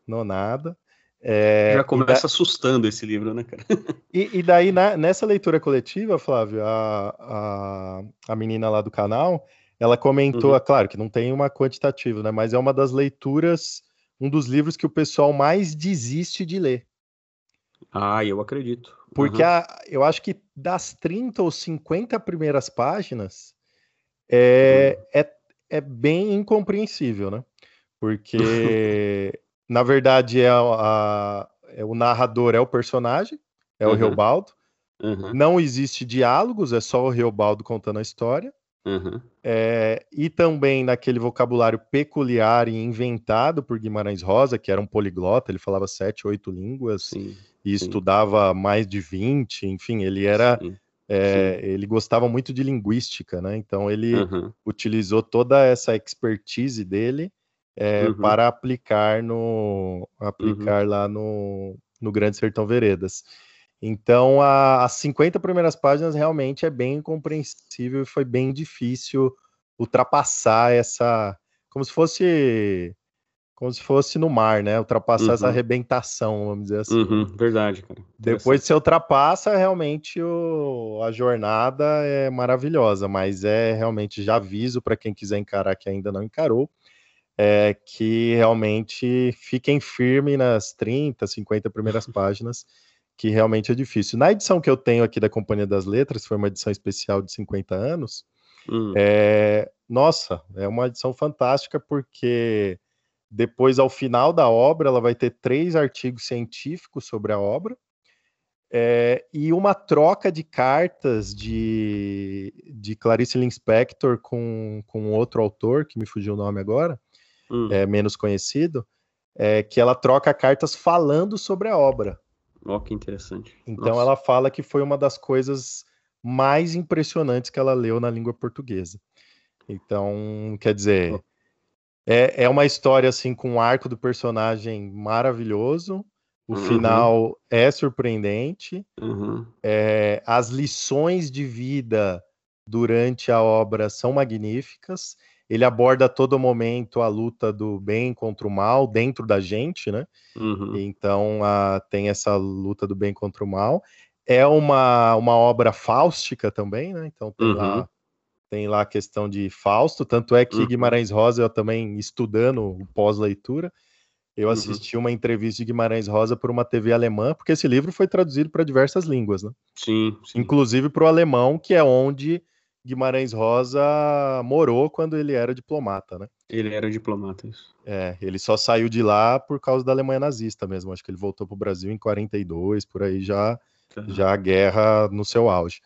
nonada. É, Já começa da... assustando esse livro, né, cara? <laughs> E, e daí, na, nessa leitura coletiva, Flávio, a, a, a menina lá do canal, ela comentou, uhum. claro que não tem uma quantitativa, né? Mas é uma das leituras, um dos livros que o pessoal mais desiste de ler. Ah, eu acredito. Porque uhum. a, eu acho que das 30 ou 50 primeiras páginas é, uhum. é, é bem incompreensível, né? Porque <laughs> na verdade, é, a, é, o narrador é o personagem, é uhum. o Reobaldo. Uhum. Não existe diálogos, é só o Reobaldo contando a história. Uhum. É, e também naquele vocabulário peculiar e inventado por Guimarães Rosa, que era um poliglota, ele falava sete, oito línguas sim, e sim. estudava mais de 20, enfim, ele era. Sim, é, ele gostava muito de linguística, né? Então ele uhum. utilizou toda essa expertise dele é, uhum. para aplicar no aplicar uhum. lá no, no Grande Sertão Veredas. Então, a, as 50 primeiras páginas realmente é bem compreensível e foi bem difícil ultrapassar essa. Como se fosse. Como se fosse no mar, né? Ultrapassar uhum. essa arrebentação, vamos dizer assim. Uhum. Verdade, cara. Depois de você ultrapassa, realmente o, a jornada é maravilhosa, mas é realmente já aviso para quem quiser encarar que ainda não encarou é, que realmente fiquem firmes nas 30, 50 primeiras <laughs> páginas, que realmente é difícil. Na edição que eu tenho aqui da Companhia das Letras, foi uma edição especial de 50 anos, hum. é, nossa, é uma edição fantástica porque depois, ao final da obra, ela vai ter três artigos científicos sobre a obra é, e uma troca de cartas de, de Clarice Linspector com, com outro autor, que me fugiu o nome agora, hum. é, menos conhecido, é, que ela troca cartas falando sobre a obra. Ó, oh, que interessante. Então Nossa. ela fala que foi uma das coisas mais impressionantes que ela leu na língua portuguesa. Então, quer dizer, é, é uma história assim com um arco do personagem maravilhoso. O uhum. final é surpreendente. Uhum. É, as lições de vida durante a obra são magníficas. Ele aborda a todo momento a luta do bem contra o mal dentro da gente, né? Uhum. Então a, tem essa luta do bem contra o mal. É uma, uma obra fáustica também, né? Então tem lá uhum tem lá a questão de Fausto, tanto é que uhum. Guimarães Rosa, eu também estudando o pós-leitura, eu uhum. assisti uma entrevista de Guimarães Rosa por uma TV alemã, porque esse livro foi traduzido para diversas línguas, né? Sim. sim. Inclusive para o alemão, que é onde Guimarães Rosa morou quando ele era diplomata, né? Ele era diplomata, isso. É, ele só saiu de lá por causa da Alemanha nazista mesmo. Acho que ele voltou para o Brasil em 42, por aí já, tá. já a guerra no seu auge.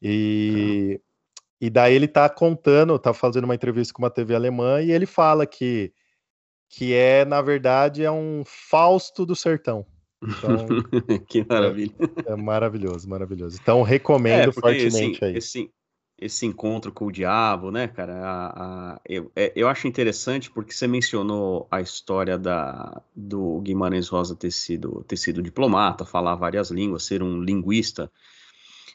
E. Tá e daí ele tá contando, tá fazendo uma entrevista com uma TV alemã e ele fala que que é, na verdade, é um Fausto do sertão. Então, <laughs> que maravilha. É, é, maravilhoso, maravilhoso. Então, recomendo é, fortemente esse, aí. Esse, esse encontro com o diabo, né, cara? A, a, eu, é, eu acho interessante porque você mencionou a história da, do Guimarães Rosa ter sido, ter sido diplomata, falar várias línguas, ser um linguista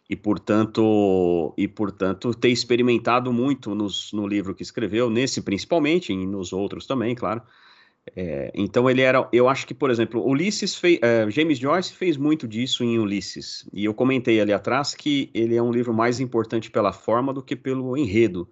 e portanto e portanto ter experimentado muito nos, no livro que escreveu nesse principalmente e nos outros também claro é, então ele era eu acho que por exemplo Ulisses fez é, James Joyce fez muito disso em Ulisses e eu comentei ali atrás que ele é um livro mais importante pela forma do que pelo enredo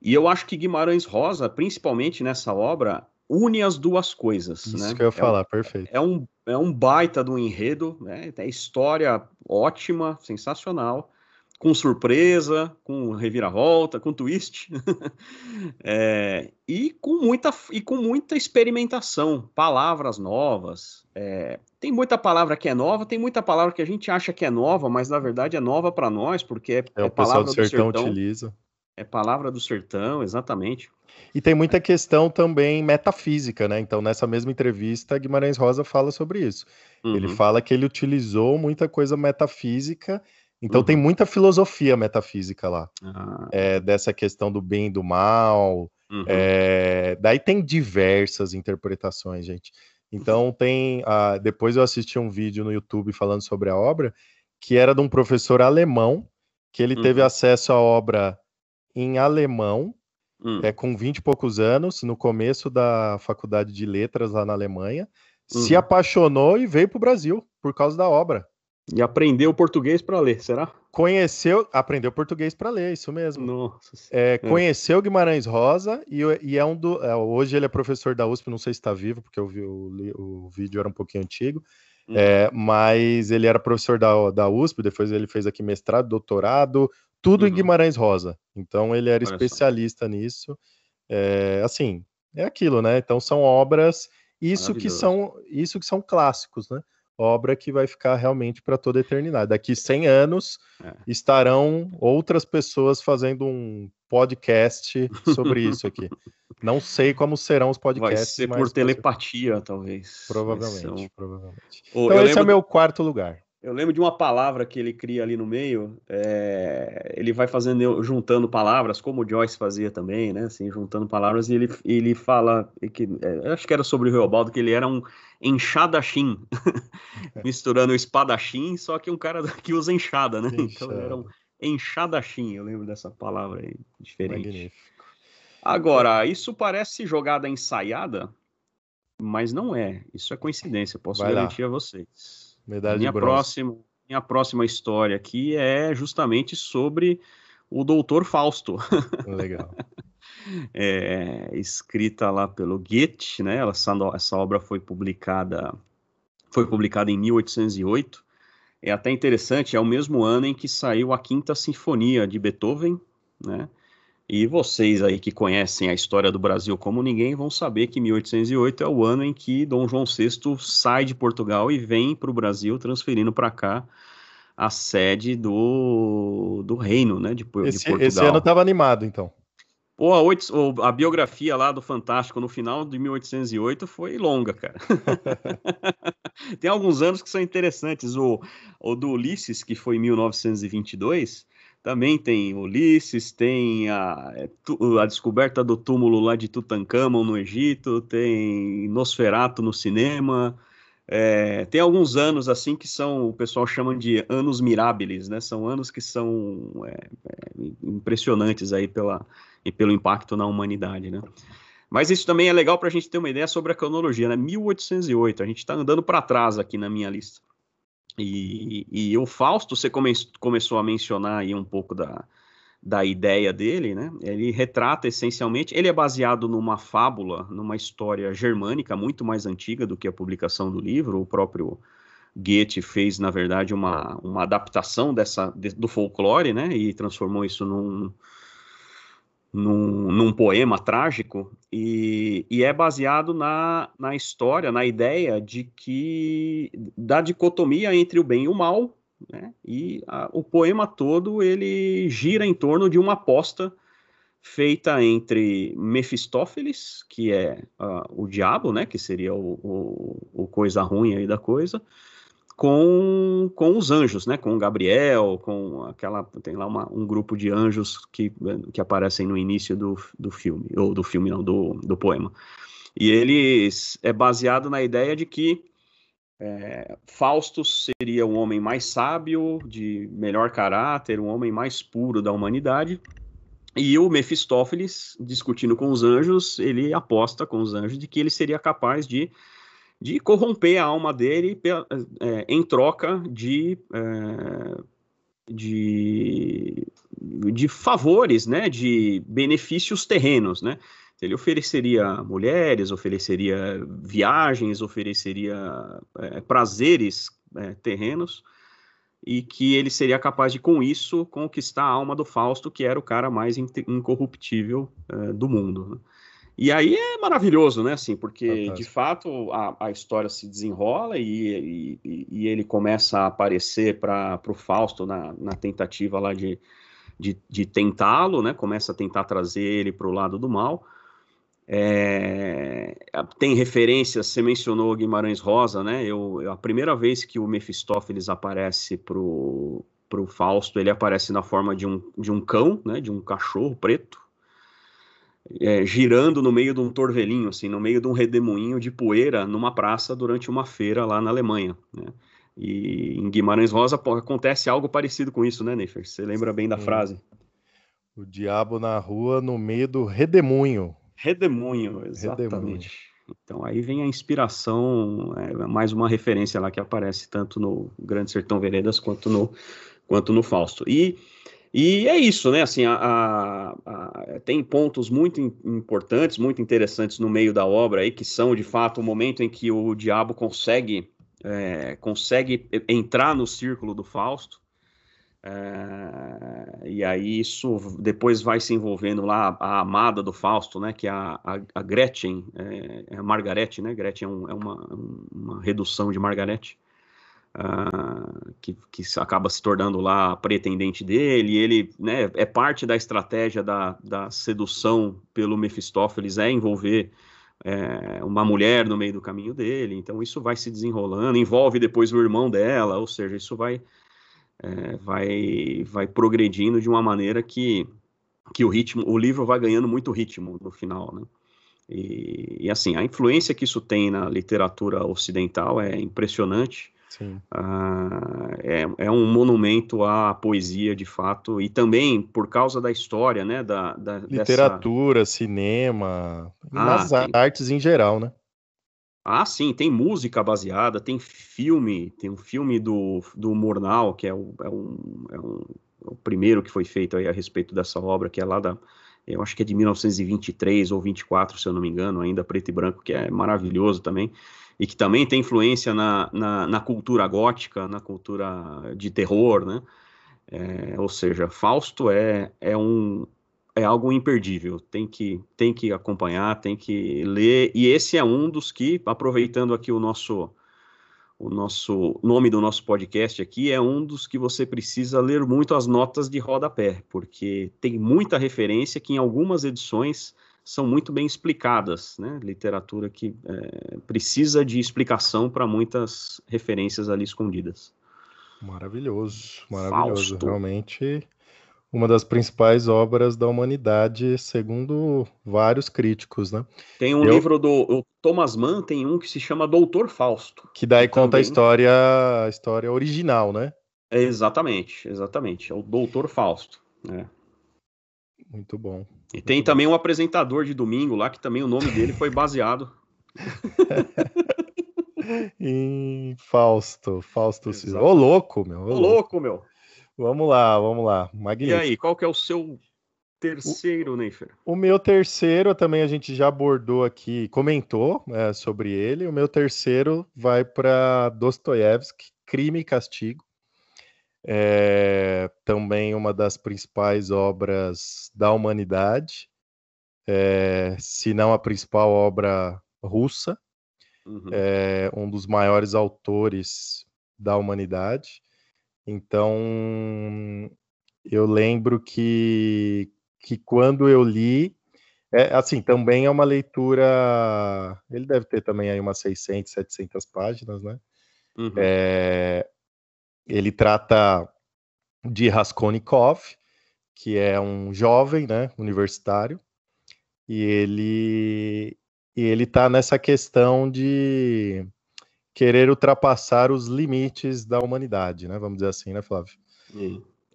e eu acho que Guimarães Rosa principalmente nessa obra une as duas coisas. Isso né? que eu ia falar, é um, perfeito. É um, é um baita do enredo, né? É história ótima, sensacional, com surpresa, com reviravolta, com twist, <laughs> é, e, com muita, e com muita experimentação, palavras novas. É, tem muita palavra que é nova, tem muita palavra que a gente acha que é nova, mas na verdade é nova para nós, porque é, é, é palavra do sertão, do sertão utiliza. É palavra do sertão, exatamente. E tem muita questão também metafísica, né? Então, nessa mesma entrevista, Guimarães Rosa fala sobre isso. Uhum. Ele fala que ele utilizou muita coisa metafísica, então uhum. tem muita filosofia metafísica lá. Ah. É, dessa questão do bem e do mal. Uhum. É, daí tem diversas interpretações, gente. Então tem. Uh, depois eu assisti um vídeo no YouTube falando sobre a obra, que era de um professor alemão, que ele teve uhum. acesso à obra em alemão hum. é, com 20 e poucos anos, no começo da faculdade de letras lá na Alemanha, se apaixonou e veio para o Brasil por causa da obra. E aprendeu português para ler, será? Conheceu, aprendeu português para ler, isso mesmo. Nossa. É. Conheceu Guimarães Rosa e, e é um do. É, hoje ele é professor da USP, não sei se está vivo, porque eu vi, o, o vídeo era um pouquinho antigo. Hum. É, mas ele era professor da, da USP, depois ele fez aqui mestrado, doutorado, tudo uhum. em Guimarães Rosa. Então ele era Olha especialista só. nisso. É, assim, é aquilo, né? Então são obras, isso que são, isso que são clássicos, né? Obra que vai ficar realmente para toda a eternidade. Daqui 100 anos é. estarão outras pessoas fazendo um podcast sobre isso aqui. Não sei como serão os podcasts. Vai ser por telepatia, talvez. Provavelmente, provavelmente. então esse é o meu quarto lugar. Eu lembro de uma palavra que ele cria ali no meio. É, ele vai fazendo, juntando palavras, como o Joyce fazia também, né? Assim, juntando palavras, e ele, ele fala que é, acho que era sobre o Reobaldo, que ele era um enxadachim, <laughs> misturando espadachim, só que um cara <laughs> que usa enxada, né? Enxada. Então ele era um enxadachim. Eu lembro dessa palavra aí, diferente. Magnífico. Agora, isso parece jogada ensaiada, mas não é. Isso é coincidência, posso vai garantir lá. a vocês. Medalha minha de bronze. Próxima, minha próxima história aqui é justamente sobre o Doutor Fausto. <laughs> Legal. é, escrita lá pelo Goethe, né? Essa, essa obra foi publicada foi publicada em 1808. é até interessante, é o mesmo ano em que saiu a Quinta Sinfonia de Beethoven, né? E vocês aí que conhecem a história do Brasil como ninguém vão saber que 1808 é o ano em que Dom João VI sai de Portugal e vem para o Brasil, transferindo para cá a sede do, do reino, né, de, esse, de Portugal. Esse ano estava animado, então. Ou a, oito, ou a, biografia lá do Fantástico no final de 1808 foi longa, cara. <laughs> Tem alguns anos que são interessantes. O, o do Ulisses, que foi em 1922, também tem Ulisses, tem a, é, a descoberta do túmulo lá de Tutankhamon no Egito, tem Nosferato no cinema. É, tem alguns anos assim que são, o pessoal chama de anos mirabilis, né? São anos que são é, é, impressionantes aí pela, e pelo impacto na humanidade, né? Mas isso também é legal para a gente ter uma ideia sobre a cronologia, né? 1808, a gente está andando para trás aqui na minha lista. E, e o Fausto, você come, começou a mencionar aí um pouco da, da ideia dele, né? Ele retrata essencialmente, ele é baseado numa fábula, numa história germânica muito mais antiga do que a publicação do livro. O próprio Goethe fez, na verdade, uma, uma adaptação dessa de, do folclore, né? E transformou isso num, num, num poema trágico e, e, é baseado na, na história, na ideia de que da dicotomia entre o bem e o mal, né? E a, o poema todo ele gira em torno de uma aposta feita entre Mefistófeles, que é uh, o diabo, né? Que seria o, o, o coisa ruim aí da coisa, com, com os anjos, né? Com Gabriel, com aquela tem lá uma, um grupo de anjos que, que aparecem no início do, do filme ou do filme não do, do poema. E eles é baseado na ideia de que é, Fausto seria um homem mais sábio, de melhor caráter, um homem mais puro da humanidade. E o Mefistófeles, discutindo com os anjos, ele aposta com os anjos de que ele seria capaz de de corromper a alma dele é, em troca de, é, de, de favores, né, de benefícios terrenos, né? Ele ofereceria mulheres, ofereceria viagens, ofereceria é, prazeres é, terrenos, e que ele seria capaz de, com isso, conquistar a alma do Fausto, que era o cara mais incorruptível é, do mundo. Né? E aí é maravilhoso, né? Assim, porque Fantástico. de fato a, a história se desenrola e, e, e ele começa a aparecer para o Fausto na, na, tentativa lá de, de, de tentá-lo, né? Começa a tentar trazer ele para o lado do mal. É, tem referências, você mencionou Guimarães Rosa, né? Eu, eu a primeira vez que o Mefistófeles aparece pro, pro Fausto, ele aparece na forma de um, de um cão, né? De um cachorro preto é, girando no meio de um torvelinho, assim, no meio de um redemoinho de poeira numa praça durante uma feira lá na Alemanha. Né? E em Guimarães Rosa pô, acontece algo parecido com isso, né, Neifer? Você lembra bem da Sim. frase? O diabo na rua no meio do redemoinho. Redemoinho, exatamente. Redemoinho. Então aí vem a inspiração, é, mais uma referência lá que aparece tanto no Grande Sertão Veredas quanto no, quanto no Fausto. E e é isso, né? Assim, a, a, a, tem pontos muito importantes, muito interessantes no meio da obra aí, que são de fato o momento em que o diabo consegue, é, consegue entrar no círculo do Fausto. É, e aí isso depois vai se envolvendo lá a amada do Fausto, né? Que é a, a, Gretchen, é, é a Margarete, né? Gretchen é, um, é uma, uma redução de Margarete uh, que, que acaba se tornando lá pretendente dele, ele né, é parte da estratégia da, da sedução pelo Mefistófeles, é envolver é, uma mulher no meio do caminho dele, então isso vai se desenrolando, envolve depois o irmão dela, ou seja, isso vai, é, vai, vai progredindo de uma maneira que, que o ritmo, o livro vai ganhando muito ritmo no final, né? E, e, assim, a influência que isso tem na literatura ocidental é impressionante. Ah, é, é, um monumento à poesia, de fato, e também por causa da história, né? Da, da Literatura, dessa... cinema, ah, as tem... artes em geral, né? Ah, sim, tem música baseada, tem filme, tem um filme do, do Murnau, que é o, é, um, é, um, é o primeiro que foi feito aí a respeito dessa obra, que é lá da. eu acho que é de 1923 ou 24, se eu não me engano, ainda preto e branco, que é maravilhoso também, e que também tem influência na, na, na cultura gótica, na cultura de terror, né? É, ou seja, Fausto é, é, um, é algo imperdível, tem que, tem que acompanhar, tem que ler, e esse é um dos que, aproveitando aqui o nosso o nosso nome do nosso podcast aqui é um dos que você precisa ler muito as notas de rodapé, porque tem muita referência que em algumas edições são muito bem explicadas, né? Literatura que é, precisa de explicação para muitas referências ali escondidas. Maravilhoso, maravilhoso. Fausto. Realmente uma das principais obras da humanidade, segundo vários críticos, né? Tem um Eu... livro do Thomas Mann, tem um que se chama Doutor Fausto. Que daí que conta também... a história, a história original, né? É, exatamente, exatamente. É o Doutor Fausto. Né? Muito bom. E Muito tem bom. também um apresentador de domingo lá, que também o nome dele foi baseado. <laughs> em Fausto, Fausto Silva. Ô, louco, meu. Ô, louco, meu. Vamos lá, vamos lá. Magnífico. E aí, qual que é o seu terceiro, Neifer? O meu terceiro também a gente já abordou aqui, comentou é, sobre ele. O meu terceiro vai para Dostoiévski, Crime e Castigo. É, também uma das principais obras da humanidade, é, se não a principal obra russa, uhum. é, um dos maiores autores da humanidade. Então, eu lembro que, que quando eu li, é, assim, também é uma leitura. Ele deve ter também aí umas 600, 700 páginas, né? Uhum. É, ele trata de Raskolnikov, que é um jovem, né, universitário, e ele e ele está nessa questão de querer ultrapassar os limites da humanidade, né? Vamos dizer assim, né, Flávio?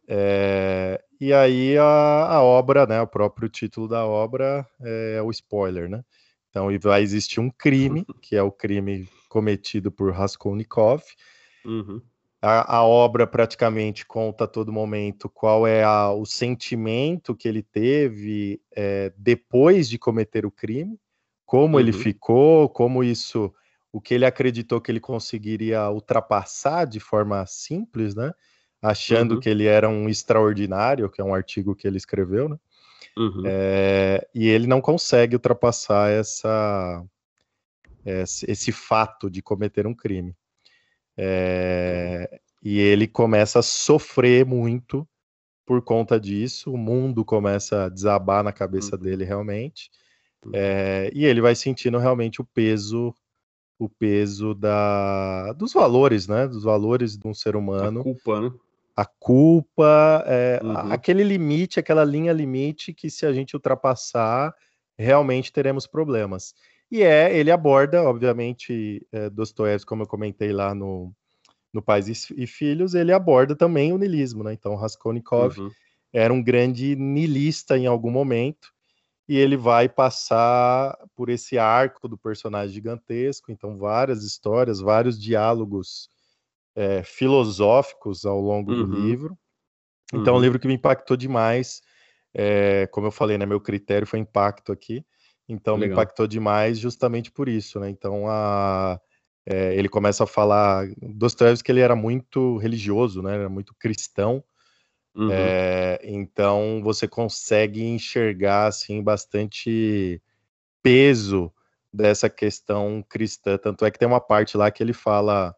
É, e aí a, a, obra, né? O próprio título da obra é o spoiler, né? Então vai existir um crime, que é o crime cometido por Raskolnikov. Uhum. A, a, obra praticamente conta a todo momento qual é a, o sentimento que ele teve é, depois de cometer o crime, como uhum. ele ficou, como isso o que ele acreditou que ele conseguiria ultrapassar de forma simples, né? Achando uhum. que ele era um extraordinário, que é um artigo que ele escreveu, né? Uhum. É, e ele não consegue ultrapassar essa, esse, esse fato de cometer um crime. É, e ele começa a sofrer muito por conta disso, o mundo começa a desabar na cabeça uhum. dele realmente, é, e ele vai sentindo realmente o peso o peso da, dos valores, né? Dos valores de um ser humano. A culpa, né? A culpa, é, uhum. aquele limite, aquela linha limite que se a gente ultrapassar, realmente teremos problemas. E é, ele aborda, obviamente, é, Dostoiévski, como eu comentei lá no, no Pais e Filhos, ele aborda também o niilismo, né? Então, Raskolnikov uhum. era um grande niilista em algum momento, e ele vai passar por esse arco do personagem gigantesco, então várias histórias, vários diálogos é, filosóficos ao longo uhum. do livro. Então, uhum. um livro que me impactou demais, é, como eu falei, né, meu critério foi impacto aqui, então Legal. me impactou demais justamente por isso, né? Então, a, é, ele começa a falar, Dostoiévski ele era muito religioso, né? Era muito cristão, Uhum. É, então você consegue enxergar assim bastante peso dessa questão cristã. Tanto é que tem uma parte lá que ele fala,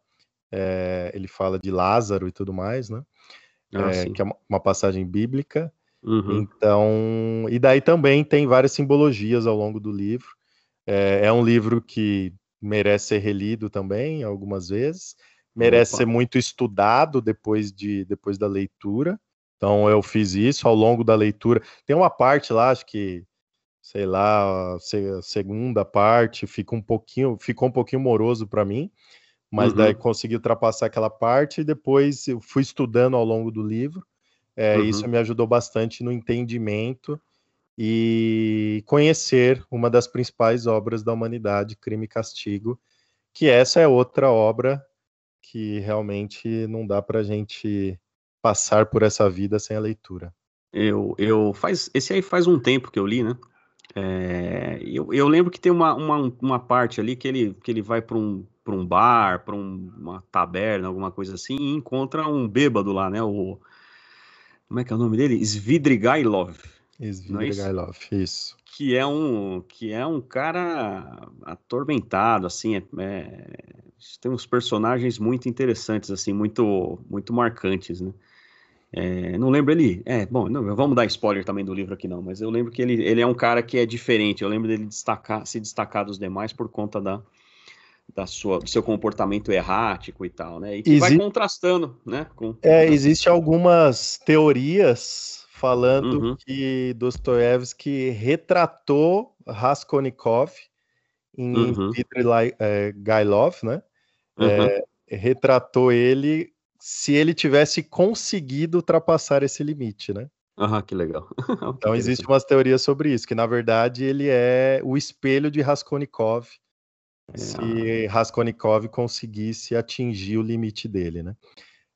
é, ele fala de Lázaro e tudo mais, né? Ah, é, que é uma passagem bíblica. Uhum. Então, e daí também tem várias simbologias ao longo do livro. É, é um livro que merece ser relido também algumas vezes, merece Opa. ser muito estudado depois de depois da leitura. Então eu fiz isso ao longo da leitura. Tem uma parte lá, acho que, sei lá, a segunda parte fica um pouquinho, ficou um pouquinho moroso para mim, mas uhum. daí consegui ultrapassar aquela parte e depois eu fui estudando ao longo do livro. É, uhum. Isso me ajudou bastante no entendimento e conhecer uma das principais obras da humanidade, Crime e Castigo, que essa é outra obra que realmente não dá para a gente passar por essa vida sem a leitura. Eu, eu faz esse aí faz um tempo que eu li, né? É, eu, eu lembro que tem uma, uma, uma parte ali que ele, que ele vai para um, um bar, para um, uma taberna, alguma coisa assim, e encontra um bêbado lá, né? O, como é que é o nome dele? Svidrigailov. Svidrigailov, é isso? isso. Que é um que é um cara atormentado, assim, é, é, tem uns personagens muito interessantes, assim, muito muito marcantes, né? É, não lembro ele. É, bom, não, vamos dar spoiler também do livro aqui, não, mas eu lembro que ele, ele é um cara que é diferente. Eu lembro dele destacar, se destacar dos demais por conta da, da sua, do seu comportamento errático e tal, né? E que Exi... vai contrastando, né? Com... É, existe algumas teorias falando uhum. que Dostoiévski retratou Raskolnikov em uhum. Dmitry é, Gailov, né? Uhum. É, retratou ele se ele tivesse conseguido ultrapassar esse limite, né? Ah, que legal. <laughs> então existe umas teorias sobre isso, que na verdade ele é o espelho de Raskolnikov, é. Se Raskolnikov conseguisse atingir o limite dele, né?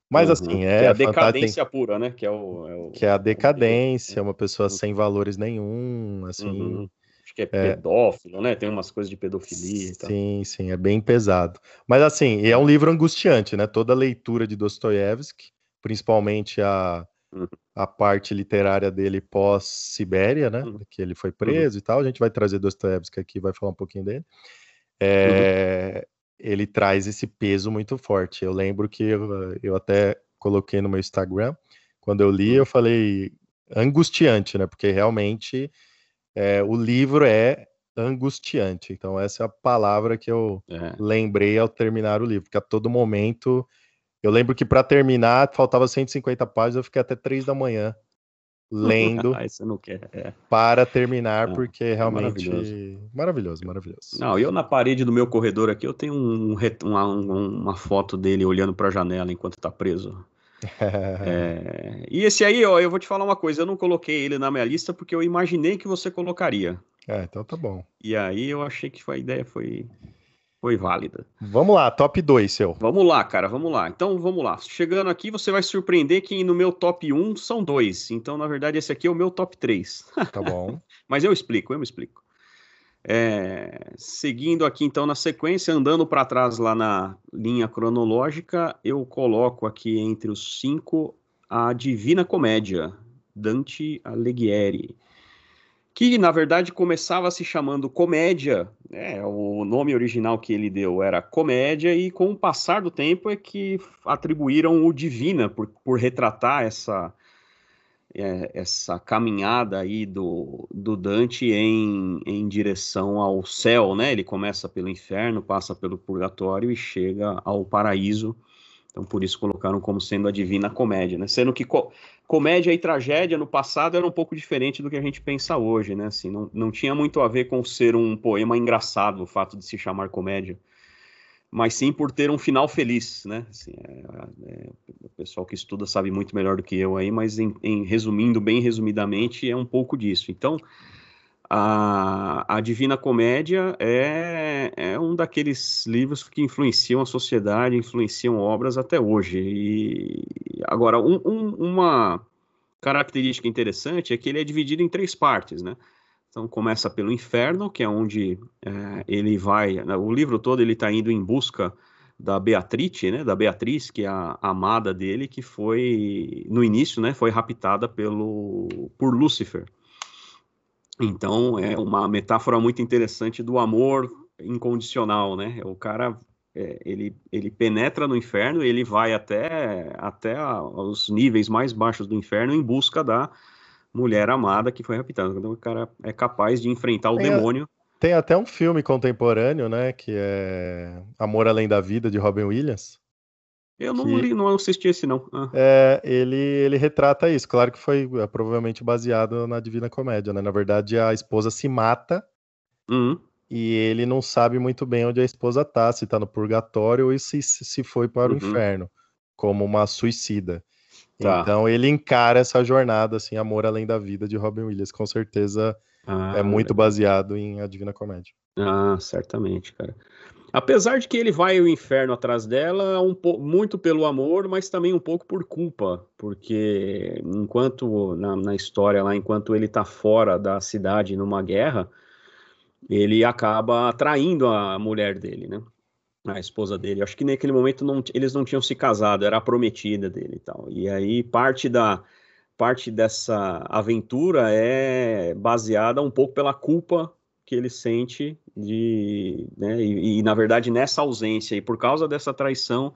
Mas uhum. assim, é, é a decadência pura, né? Que é, o, é o, que é a decadência, uma pessoa uhum. sem valores nenhum, assim. Uhum acho que é, é pedófilo, né? Tem umas coisas de pedofilia. Sim, sim, é bem pesado. Mas assim, é um livro angustiante, né? Toda a leitura de Dostoiévski, principalmente a, uhum. a parte literária dele pós-Sibéria, né? Uhum. Que ele foi preso e tal. A gente vai trazer Dostoiévski aqui, vai falar um pouquinho dele. É, ele traz esse peso muito forte. Eu lembro que eu, eu até coloquei no meu Instagram, quando eu li, eu falei angustiante, né? Porque realmente é, o livro é angustiante. Então, essa é a palavra que eu é. lembrei ao terminar o livro, porque a todo momento. Eu lembro que para terminar faltava 150 páginas, eu fiquei até 3 da manhã lendo <laughs> é. para terminar, não, porque é realmente maravilhoso. maravilhoso, maravilhoso. Não, eu na parede do meu corredor aqui, eu tenho um, uma, uma foto dele olhando para a janela enquanto está preso. <laughs> é, e esse aí, ó, eu vou te falar uma coisa, eu não coloquei ele na minha lista porque eu imaginei que você colocaria. É, então tá bom. E aí eu achei que a ideia foi, foi válida. Vamos lá, top 2, seu. Vamos lá, cara, vamos lá. Então vamos lá. Chegando aqui, você vai surpreender que no meu top 1 são dois. Então, na verdade, esse aqui é o meu top 3. Tá bom. <laughs> Mas eu explico, eu me explico. É, seguindo aqui então na sequência, andando para trás lá na linha cronológica, eu coloco aqui entre os cinco a Divina Comédia, Dante Alighieri, que na verdade começava se chamando Comédia, né, o nome original que ele deu era Comédia, e com o passar do tempo é que atribuíram o Divina por, por retratar essa é, essa caminhada aí do, do Dante em, em direção ao céu, né? Ele começa pelo inferno, passa pelo purgatório e chega ao paraíso. Então, por isso colocaram como sendo a divina comédia, né? Sendo que co comédia e tragédia no passado era um pouco diferente do que a gente pensa hoje, né? Assim, não, não tinha muito a ver com ser um poema engraçado, o fato de se chamar comédia mas sim por ter um final feliz, né? Assim, é, é, o pessoal que estuda sabe muito melhor do que eu aí, mas em, em, resumindo bem resumidamente é um pouco disso. Então, a, a Divina Comédia é, é um daqueles livros que influenciam a sociedade, influenciam obras até hoje. E agora, um, um, uma característica interessante é que ele é dividido em três partes, né? Então começa pelo inferno, que é onde é, ele vai. Né, o livro todo ele está indo em busca da Beatrice, né? Da Beatriz, que é a amada dele, que foi no início, né? Foi raptada pelo por Lúcifer. Então é uma metáfora muito interessante do amor incondicional, né? O cara é, ele, ele penetra no inferno, ele vai até até a, os níveis mais baixos do inferno em busca da mulher amada que foi raptada. Então o cara é capaz de enfrentar o tem demônio. A, tem até um filme contemporâneo, né? Que é Amor Além da Vida, de Robin Williams. Eu não, li, não assisti esse, não. Ah. É, ele, ele retrata isso. Claro que foi é, provavelmente baseado na Divina Comédia, né? Na verdade, a esposa se mata uhum. e ele não sabe muito bem onde a esposa tá, se tá no purgatório ou se, se foi para o uhum. inferno, como uma suicida. Tá. Então ele encara essa jornada, assim, Amor Além da Vida, de Robin Williams, com certeza ah, é muito baseado em A Divina Comédia. Ah, certamente, cara. Apesar de que ele vai ao inferno atrás dela, um muito pelo amor, mas também um pouco por culpa, porque enquanto na, na história lá, enquanto ele está fora da cidade numa guerra, ele acaba traindo a mulher dele, né? A esposa dele. Acho que naquele momento não, eles não tinham se casado, era a prometida dele e tal. E aí parte da parte dessa aventura é baseada um pouco pela culpa que ele sente de, né, e, e, na verdade nessa ausência e por causa dessa traição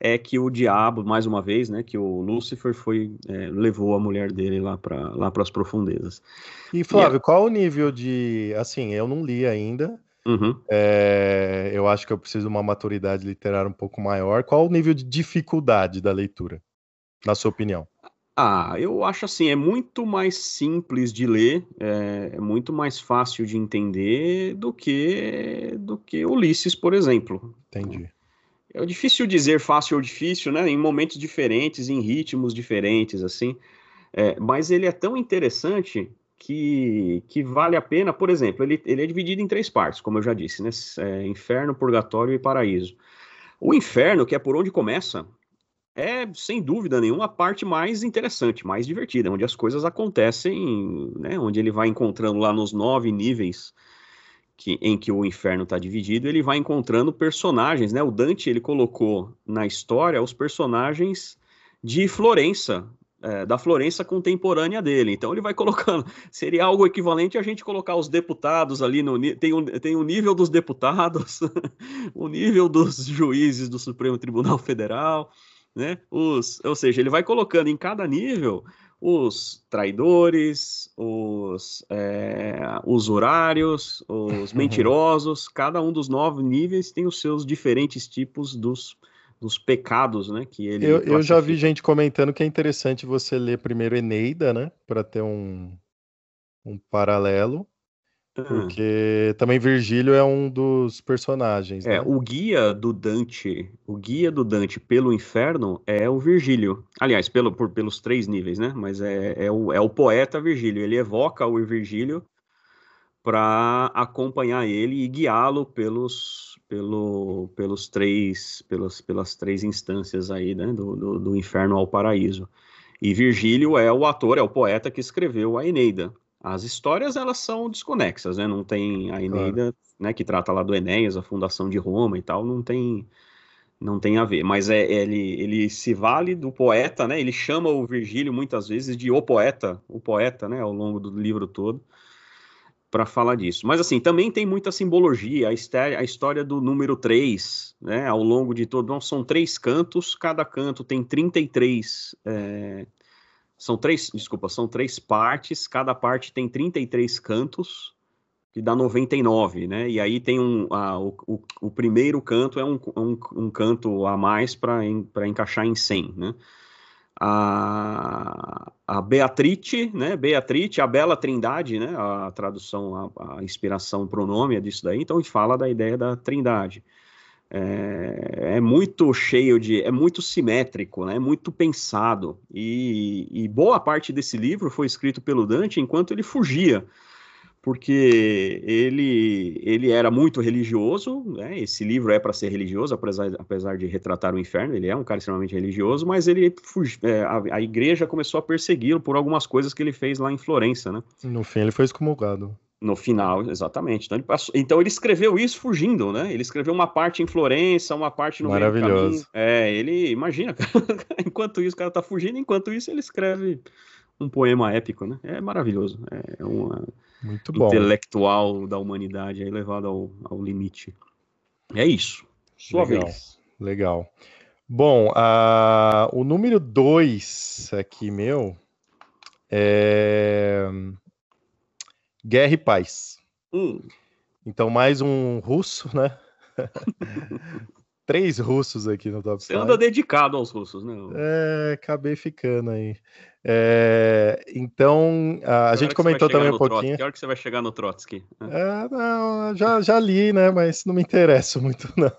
é que o diabo mais uma vez, né, que o Lúcifer foi é, levou a mulher dele lá para lá para as profundezas. E Flávio, e, qual o nível de, assim, eu não li ainda. Uhum. É, eu acho que eu preciso de uma maturidade literária um pouco maior. Qual o nível de dificuldade da leitura, na sua opinião? Ah, eu acho assim, é muito mais simples de ler, é, é muito mais fácil de entender do que do que Ulisses, por exemplo. Entendi. É difícil dizer fácil ou difícil, né? Em momentos diferentes, em ritmos diferentes, assim. É, mas ele é tão interessante que, que vale a pena. Por exemplo, ele, ele é dividido em três partes, como eu já disse, né? É, inferno, purgatório e paraíso. O inferno, que é por onde começa, é, sem dúvida nenhuma, a parte mais interessante, mais divertida, onde as coisas acontecem, né, onde ele vai encontrando lá nos nove níveis que, em que o inferno está dividido, ele vai encontrando personagens, né? O Dante ele colocou na história os personagens de Florença, é, da Florença contemporânea dele. Então ele vai <laughs> colocando. Seria algo equivalente a gente colocar os deputados ali no. Tem um, tem o nível dos deputados, <laughs> o nível dos juízes do Supremo Tribunal Federal né? Os, ou seja, ele vai colocando em cada nível os traidores, os é, usurários, os <laughs> mentirosos, cada um dos nove níveis tem os seus diferentes tipos dos, dos pecados, né? Que ele eu, eu já vi gente comentando que é interessante você ler primeiro Eneida, né? Para ter um, um paralelo. Porque também Virgílio é um dos personagens. É, né? o guia do Dante, o guia do Dante pelo inferno é o Virgílio. Aliás, pelo, por, pelos três níveis, né? Mas é, é, o, é o poeta Virgílio. Ele evoca o Virgílio para acompanhar ele e guiá-lo pelos, pelo, pelos três, pelas, pelas três instâncias aí, né? Do, do, do inferno ao paraíso. E Virgílio é o ator, é o poeta que escreveu a Eneida. As histórias elas são desconexas, né? Não tem a Eneida, claro. né, que trata lá do Enéas, a fundação de Roma e tal, não tem não tem a ver, mas é ele ele se vale do poeta, né? Ele chama o Virgílio muitas vezes de o poeta, o poeta, né, ao longo do livro todo para falar disso. Mas assim, também tem muita simbologia, a, história, a história do número 3, né, ao longo de todo, não, são três cantos, cada canto tem 33 é, são três, desculpa, são três partes, cada parte tem 33 cantos, que dá 99, né? E aí tem um. A, o, o, o, primeiro canto é um, um, um canto a mais para encaixar em 100, né? A, a Beatrice, né? Beatrice, a Bela Trindade, né? A tradução, a, a inspiração, o pronome é disso daí, então a gente fala da ideia da Trindade. É, é, muito cheio de. é muito simétrico, né? é muito pensado. E, e, boa parte desse livro foi escrito pelo Dante enquanto ele fugia, porque ele, ele era muito religioso, né? esse livro é para ser religioso, apesar, apesar de retratar o inferno, ele é um cara extremamente religioso, mas ele fugi, é, a, a igreja começou a persegui-lo por algumas coisas que ele fez lá em Florença. Né? No fim, ele foi excomulgado. No final, exatamente. Então ele, passou, então ele escreveu isso fugindo, né? Ele escreveu uma parte em Florença, uma parte no Maravilhoso. meio do caminho. É, ele, imagina, <laughs> enquanto isso o cara tá fugindo, enquanto isso ele escreve um poema épico, né? É maravilhoso. É uma Muito bom. intelectual da humanidade aí levado ao, ao limite. É isso. Sua Legal. vez. Legal. Bom, uh, o número dois aqui meu é Guerra e Paz. Hum. Então, mais um russo, né? <laughs> Três russos aqui no top Você anda dedicado aos russos, né? É, acabei ficando aí. É, então, a, a gente comentou também um pouquinho. Trotsky? Que hora que você vai chegar no Trotsky? É, não, já, já li, né? Mas não me interessa muito, <laughs> não.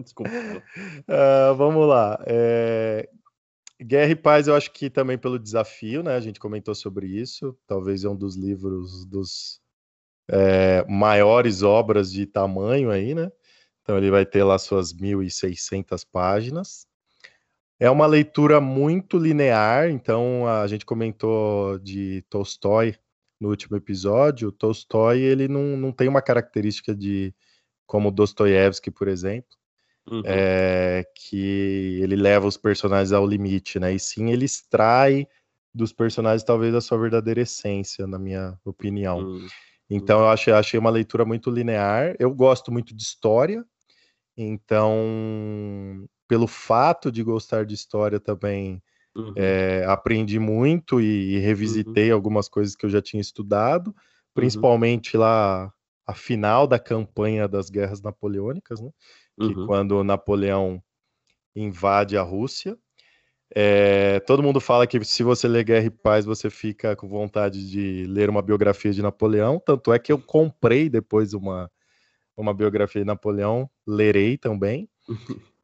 Desculpa. Uh, vamos lá. É, Guerra e Paz, eu acho que também pelo desafio, né? A gente comentou sobre isso. Talvez é um dos livros dos é, maiores obras de tamanho aí, né? Então ele vai ter lá suas 1.600 páginas. É uma leitura muito linear, então a gente comentou de Tolstói no último episódio. Tolstói ele não, não tem uma característica de como Dostoiévski, por exemplo, uhum. é, que ele leva os personagens ao limite, né? E sim ele extrai dos personagens talvez a sua verdadeira essência, na minha opinião. Uhum. Então eu achei, achei uma leitura muito linear. Eu gosto muito de história, então pelo fato de gostar de história também uhum. é, aprendi muito e, e revisitei uhum. algumas coisas que eu já tinha estudado, uhum. principalmente lá a final da campanha das guerras napoleônicas, né? Que uhum. quando Napoleão invade a Rússia, é, todo mundo fala que se você ler Guerra e Paz, você fica com vontade de ler uma biografia de Napoleão. Tanto é que eu comprei depois uma, uma biografia de Napoleão, lerei também.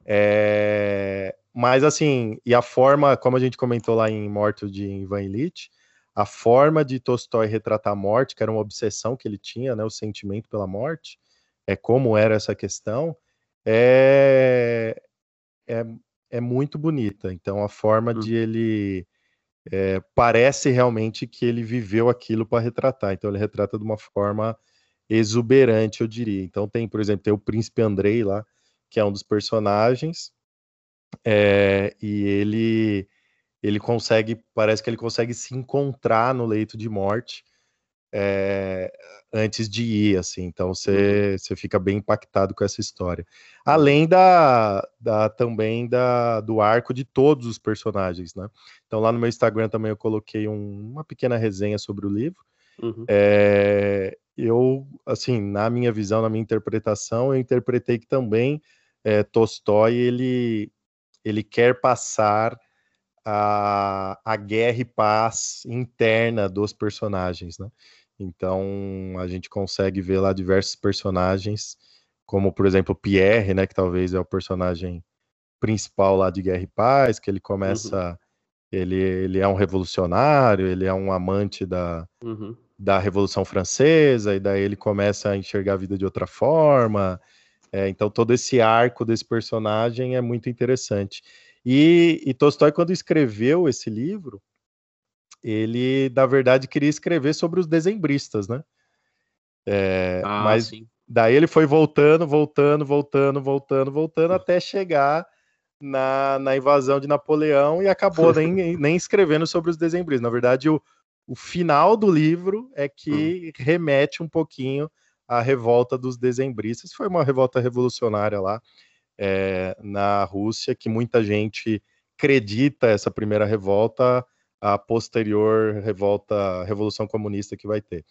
É, <laughs> mas assim, e a forma, como a gente comentou lá em Morto de Ivan Illich, a forma de Tolstói retratar a morte, que era uma obsessão que ele tinha, né, o sentimento pela morte, é como era essa questão, é, é, é muito bonita. Então, a forma hum. de ele é, parece realmente que ele viveu aquilo para retratar. Então, ele retrata de uma forma exuberante, eu diria. Então, tem, por exemplo, tem o Príncipe Andrei lá, que é um dos personagens, é, e ele ele consegue, parece que ele consegue se encontrar no leito de morte é, antes de ir, assim. Então você, você fica bem impactado com essa história. Além da, da também da, do arco de todos os personagens, né? Então lá no meu Instagram também eu coloquei um, uma pequena resenha sobre o livro. Uhum. É, eu, assim, na minha visão, na minha interpretação, eu interpretei que também é, Tolstói ele, ele quer passar a, a guerra e paz interna dos personagens, né? Então a gente consegue ver lá diversos personagens, como por exemplo Pierre, né, que talvez é o personagem principal lá de Guerra e Paz, que ele começa, uhum. ele, ele é um revolucionário, ele é um amante da, uhum. da Revolução Francesa, e daí ele começa a enxergar a vida de outra forma. É, então todo esse arco desse personagem é muito interessante. E, e Tolstói, quando escreveu esse livro, ele, na verdade, queria escrever sobre os dezembristas, né? É, ah, mas sim. daí ele foi voltando, voltando, voltando, voltando, voltando, até chegar na, na invasão de Napoleão e acabou <laughs> nem, nem escrevendo sobre os dezembristas. Na verdade, o, o final do livro é que hum. remete um pouquinho à revolta dos dezembristas. Foi uma revolta revolucionária lá é, na Rússia, que muita gente acredita essa primeira revolta a posterior revolta, revolução comunista que vai ter.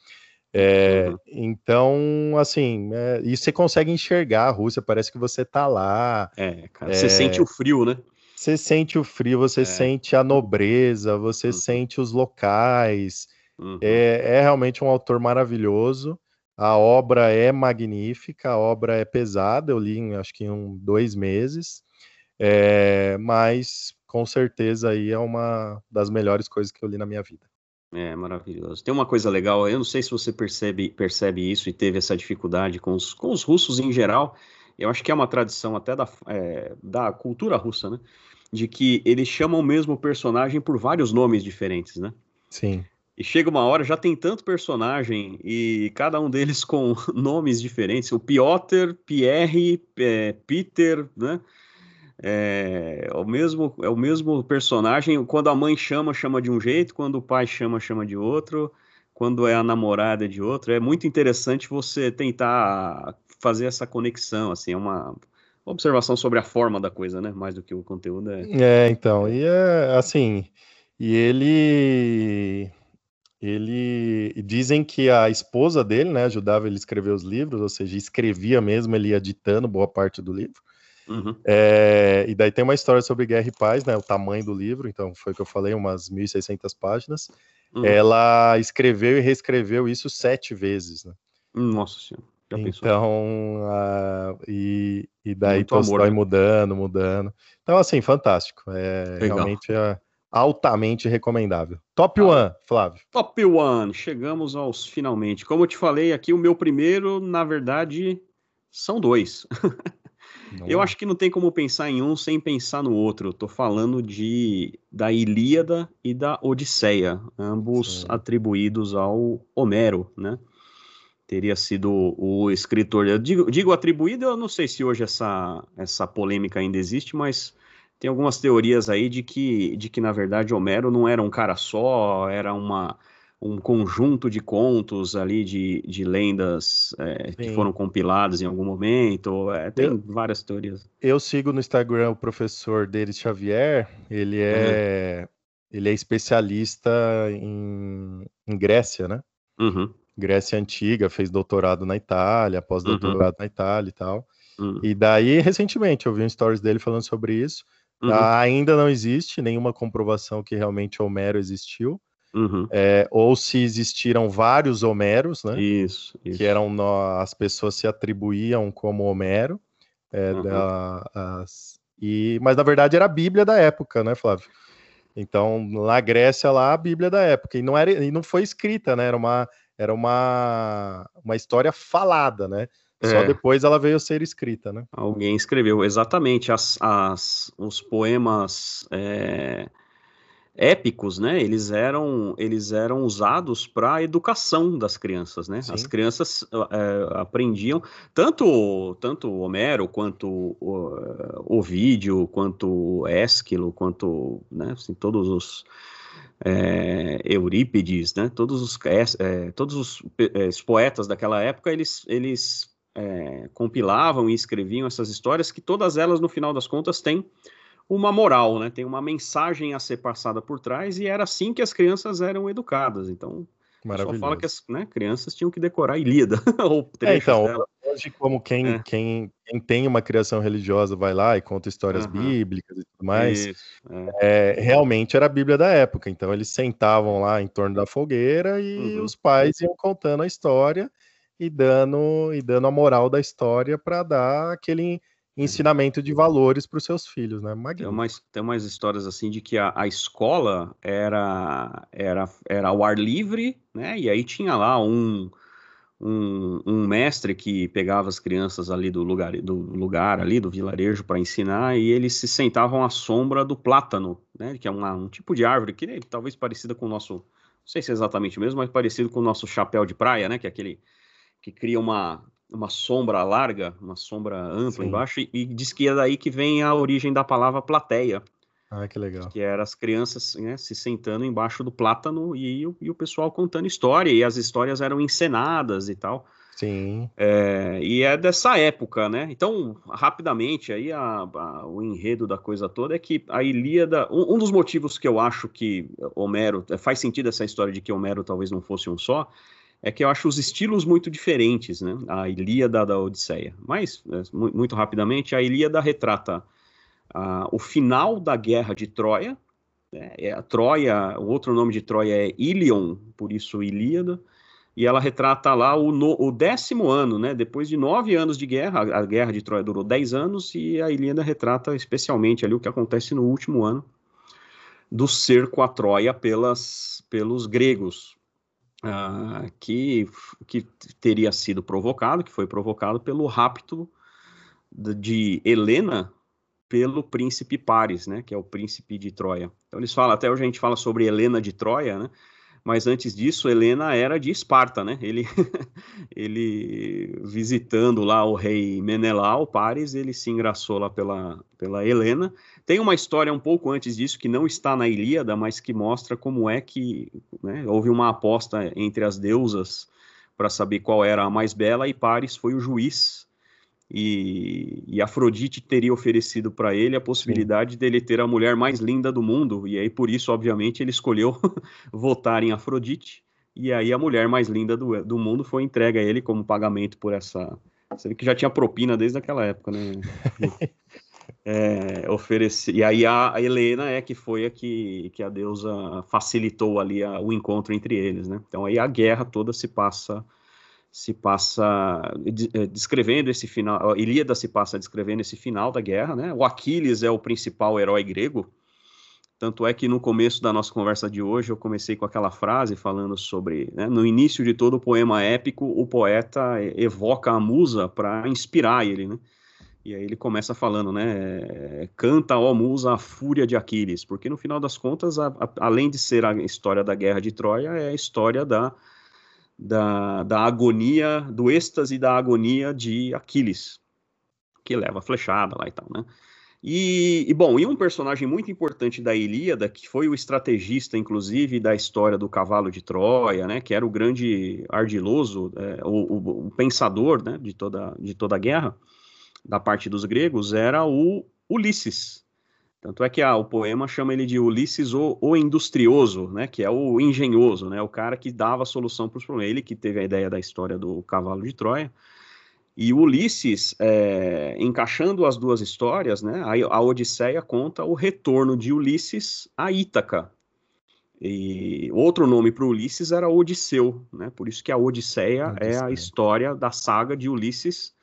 É, uhum. Então, assim, é, e você consegue enxergar a Rússia, parece que você tá lá. É, cara, você sente o frio, né? Você sente o frio, você é. sente a nobreza, você uhum. sente os locais. Uhum. É, é realmente um autor maravilhoso. A obra é magnífica, a obra é pesada, eu li em, acho que em um, dois meses, é, mas com certeza aí é uma das melhores coisas que eu li na minha vida. É maravilhoso. Tem uma coisa legal, eu não sei se você percebe, percebe isso e teve essa dificuldade com os, com os russos em geral. Eu acho que é uma tradição até da, é, da cultura russa, né? De que eles chamam o mesmo personagem por vários nomes diferentes, né? Sim. E chega uma hora, já tem tanto personagem e cada um deles <laughs> com nomes diferentes. O Piotr, Pierre, é, Peter, né? É, é, o mesmo, é o mesmo personagem. Quando a mãe chama, chama de um jeito. Quando o pai chama, chama de outro. Quando é a namorada, de outro. É muito interessante você tentar fazer essa conexão. Assim, é uma observação sobre a forma da coisa, né? Mais do que o conteúdo. É, é então. E é assim. E ele ele dizem que a esposa dele, né, ajudava ele a escrever os livros, ou seja, escrevia mesmo, ele ia ditando boa parte do livro. Uhum. É, e daí tem uma história sobre guerra e paz, né, o tamanho do livro, então foi o que eu falei, umas 1.600 páginas. Uhum. Ela escreveu e reescreveu isso sete vezes, né? Nossa Senhora. Já então, uh, e, e daí Tolstói né? mudando, mudando. Então, assim, fantástico. É, realmente é, altamente recomendável. Top 1, ah, Flávio. Top 1, chegamos aos finalmente. Como eu te falei aqui, o meu primeiro, na verdade, são dois. <laughs> Não. Eu acho que não tem como pensar em um sem pensar no outro. Eu tô falando de da Ilíada e da Odisseia, ambos Sim. atribuídos ao Homero, né? Teria sido o escritor. Eu digo, digo atribuído, eu não sei se hoje essa, essa polêmica ainda existe, mas tem algumas teorias aí de que, de que, na verdade, Homero não era um cara só, era uma, um conjunto de contos ali, de, de lendas é, que foram compiladas em algum momento. É, tem eu, várias teorias. Eu sigo no Instagram o professor Denis Xavier, ele é, uhum. ele é especialista em, em Grécia, né? Uhum. Grécia Antiga, fez doutorado na Itália, pós-doutorado uhum. na Itália e tal. Uhum. E daí, recentemente, eu vi um stories dele falando sobre isso. Uhum. Ainda não existe nenhuma comprovação que realmente Homero existiu. Uhum. É, ou se existiram vários Homeros, né? Isso, isso. Que eram as pessoas se atribuíam como Homero. É, uhum. da, as, e, mas na verdade era a Bíblia da época, né, Flávio? Então, na Grécia lá, a Bíblia da época. E não, era, e não foi escrita, né? Era uma, era uma, uma história falada, né? Só é. depois ela veio a ser escrita, né? Alguém escreveu, exatamente. As, as, os poemas é, épicos, né? Eles eram, eles eram usados para a educação das crianças, né? Sim. As crianças é, aprendiam tanto tanto Homero quanto o, Ovídio, quanto Ésquilo, quanto né, assim, todos os é, Eurípides, né? Todos os é, todos os, os, poetas daquela época eles eles compilavam e escreviam essas histórias que todas elas, no final das contas, têm uma moral, né? Tem uma mensagem a ser passada por trás e era assim que as crianças eram educadas. Então, só fala que as né, crianças tinham que decorar Ilíada <laughs> ou é, então, dela. hoje como quem, é. quem, quem, tem uma criação religiosa vai lá e conta histórias uhum. bíblicas e tudo mais, Isso, é. é. realmente era a Bíblia da época. Então eles sentavam lá em torno da fogueira e uhum. os pais iam contando a história e dando, e dando a moral da história para dar aquele ensinamento de valores para os seus filhos, né? Tem umas, tem umas histórias assim de que a, a escola era, era, era ao ar livre, né? E aí tinha lá um, um, um, mestre que pegava as crianças ali do lugar, do lugar ali, do vilarejo, para ensinar, e eles se sentavam à sombra do plátano, né? Que é uma, um tipo de árvore que talvez parecida com o nosso, não sei se é exatamente o mesmo, mas parecido com o nosso chapéu de praia, né? Que é aquele que cria uma, uma sombra larga, uma sombra ampla Sim. embaixo, e, e diz que é daí que vem a origem da palavra plateia. Ah, que legal. Que eram as crianças né, se sentando embaixo do plátano e, e, o pessoal contando história, e as histórias eram encenadas e tal. Sim. É, e é dessa época, né? Então, rapidamente, aí a, a, o enredo da coisa toda é que a Ilíada. Um, um, dos motivos que eu acho que Homero. Faz sentido essa história de que Homero talvez não fosse um só, é que eu acho os estilos muito diferentes, né? A Ilíada da Odisseia. Mas, é, muito rapidamente, a Ilíada retrata uh, o final da Guerra de Troia. Né? É a Troia, o outro nome de Troia é Ilion, por isso Ilíada. E ela retrata lá o, no, o, décimo ano, né? Depois de nove anos de guerra, a, a Guerra de Troia durou dez anos, e a Ilíada retrata especialmente ali o que acontece no último ano do cerco a Troia pelas, pelos gregos, uh, que, que teria sido provocado, que foi provocado pelo rapto de Helena pelo príncipe Paris, né, que é o príncipe de Troia. Então eles falam, até hoje a gente fala sobre Helena de Troia, né, mas antes disso, Helena era de Esparta, né? Ele, <laughs> ele visitando lá o rei Menelau, Paris, ele se engraçou lá pela, pela Helena. Tem uma história um pouco antes disso que não está na Ilíada, mas que mostra como é que né, houve uma aposta entre as deusas para saber qual era a mais bela e Paris foi o juiz e, e Afrodite teria oferecido para ele a possibilidade Sim. dele ter a mulher mais linda do mundo, e aí por isso, obviamente, ele escolheu <laughs> votar em Afrodite, e aí a mulher mais linda do, do mundo foi entregue a ele como pagamento por essa. Você vê que já tinha propina desde aquela época, né? <laughs> é, oferecer. E aí a, Helena é que foi a que, que a deusa facilitou ali a, o encontro entre eles, né? Então aí a guerra toda se passa se passa eh, descrevendo esse final, Ilíada se passa descrevendo esse final da guerra, né? O Aquiles é o principal herói grego, tanto é que no começo da nossa conversa de hoje eu comecei com aquela frase falando sobre, né, no início de todo o poema épico, o poeta evoca a musa para inspirar ele, né? E aí ele começa falando, né? Canta, ó musa, a fúria de Aquiles, porque no final das contas, a, a, além de ser a história da guerra de Troia, é a história da, da, da agonia, do êxtase da agonia de Aquiles, que leva a flechada lá e tal, né? E, e, bom, e um personagem muito importante da Ilíada, que foi o estrategista, inclusive, da história do cavalo de Troia, né, que era o grande ardiloso, é, o, o, o, pensador né, de, toda, de toda a guerra, da parte dos gregos, era o Ulisses. Tanto é que ah, o poema chama ele de Ulisses o, o Industrioso, né, que é o engenhoso, né, o cara que dava a solução para os problemas. Ele que teve a ideia da história do cavalo de Troia. E Ulisses, é, encaixando as duas histórias, né, a, a Odisseia conta o retorno de Ulisses a Ítaca. E outro nome para Ulisses era Odisseu, né, por isso que a Odisseia, Odisseia. é a história da saga de Ulisses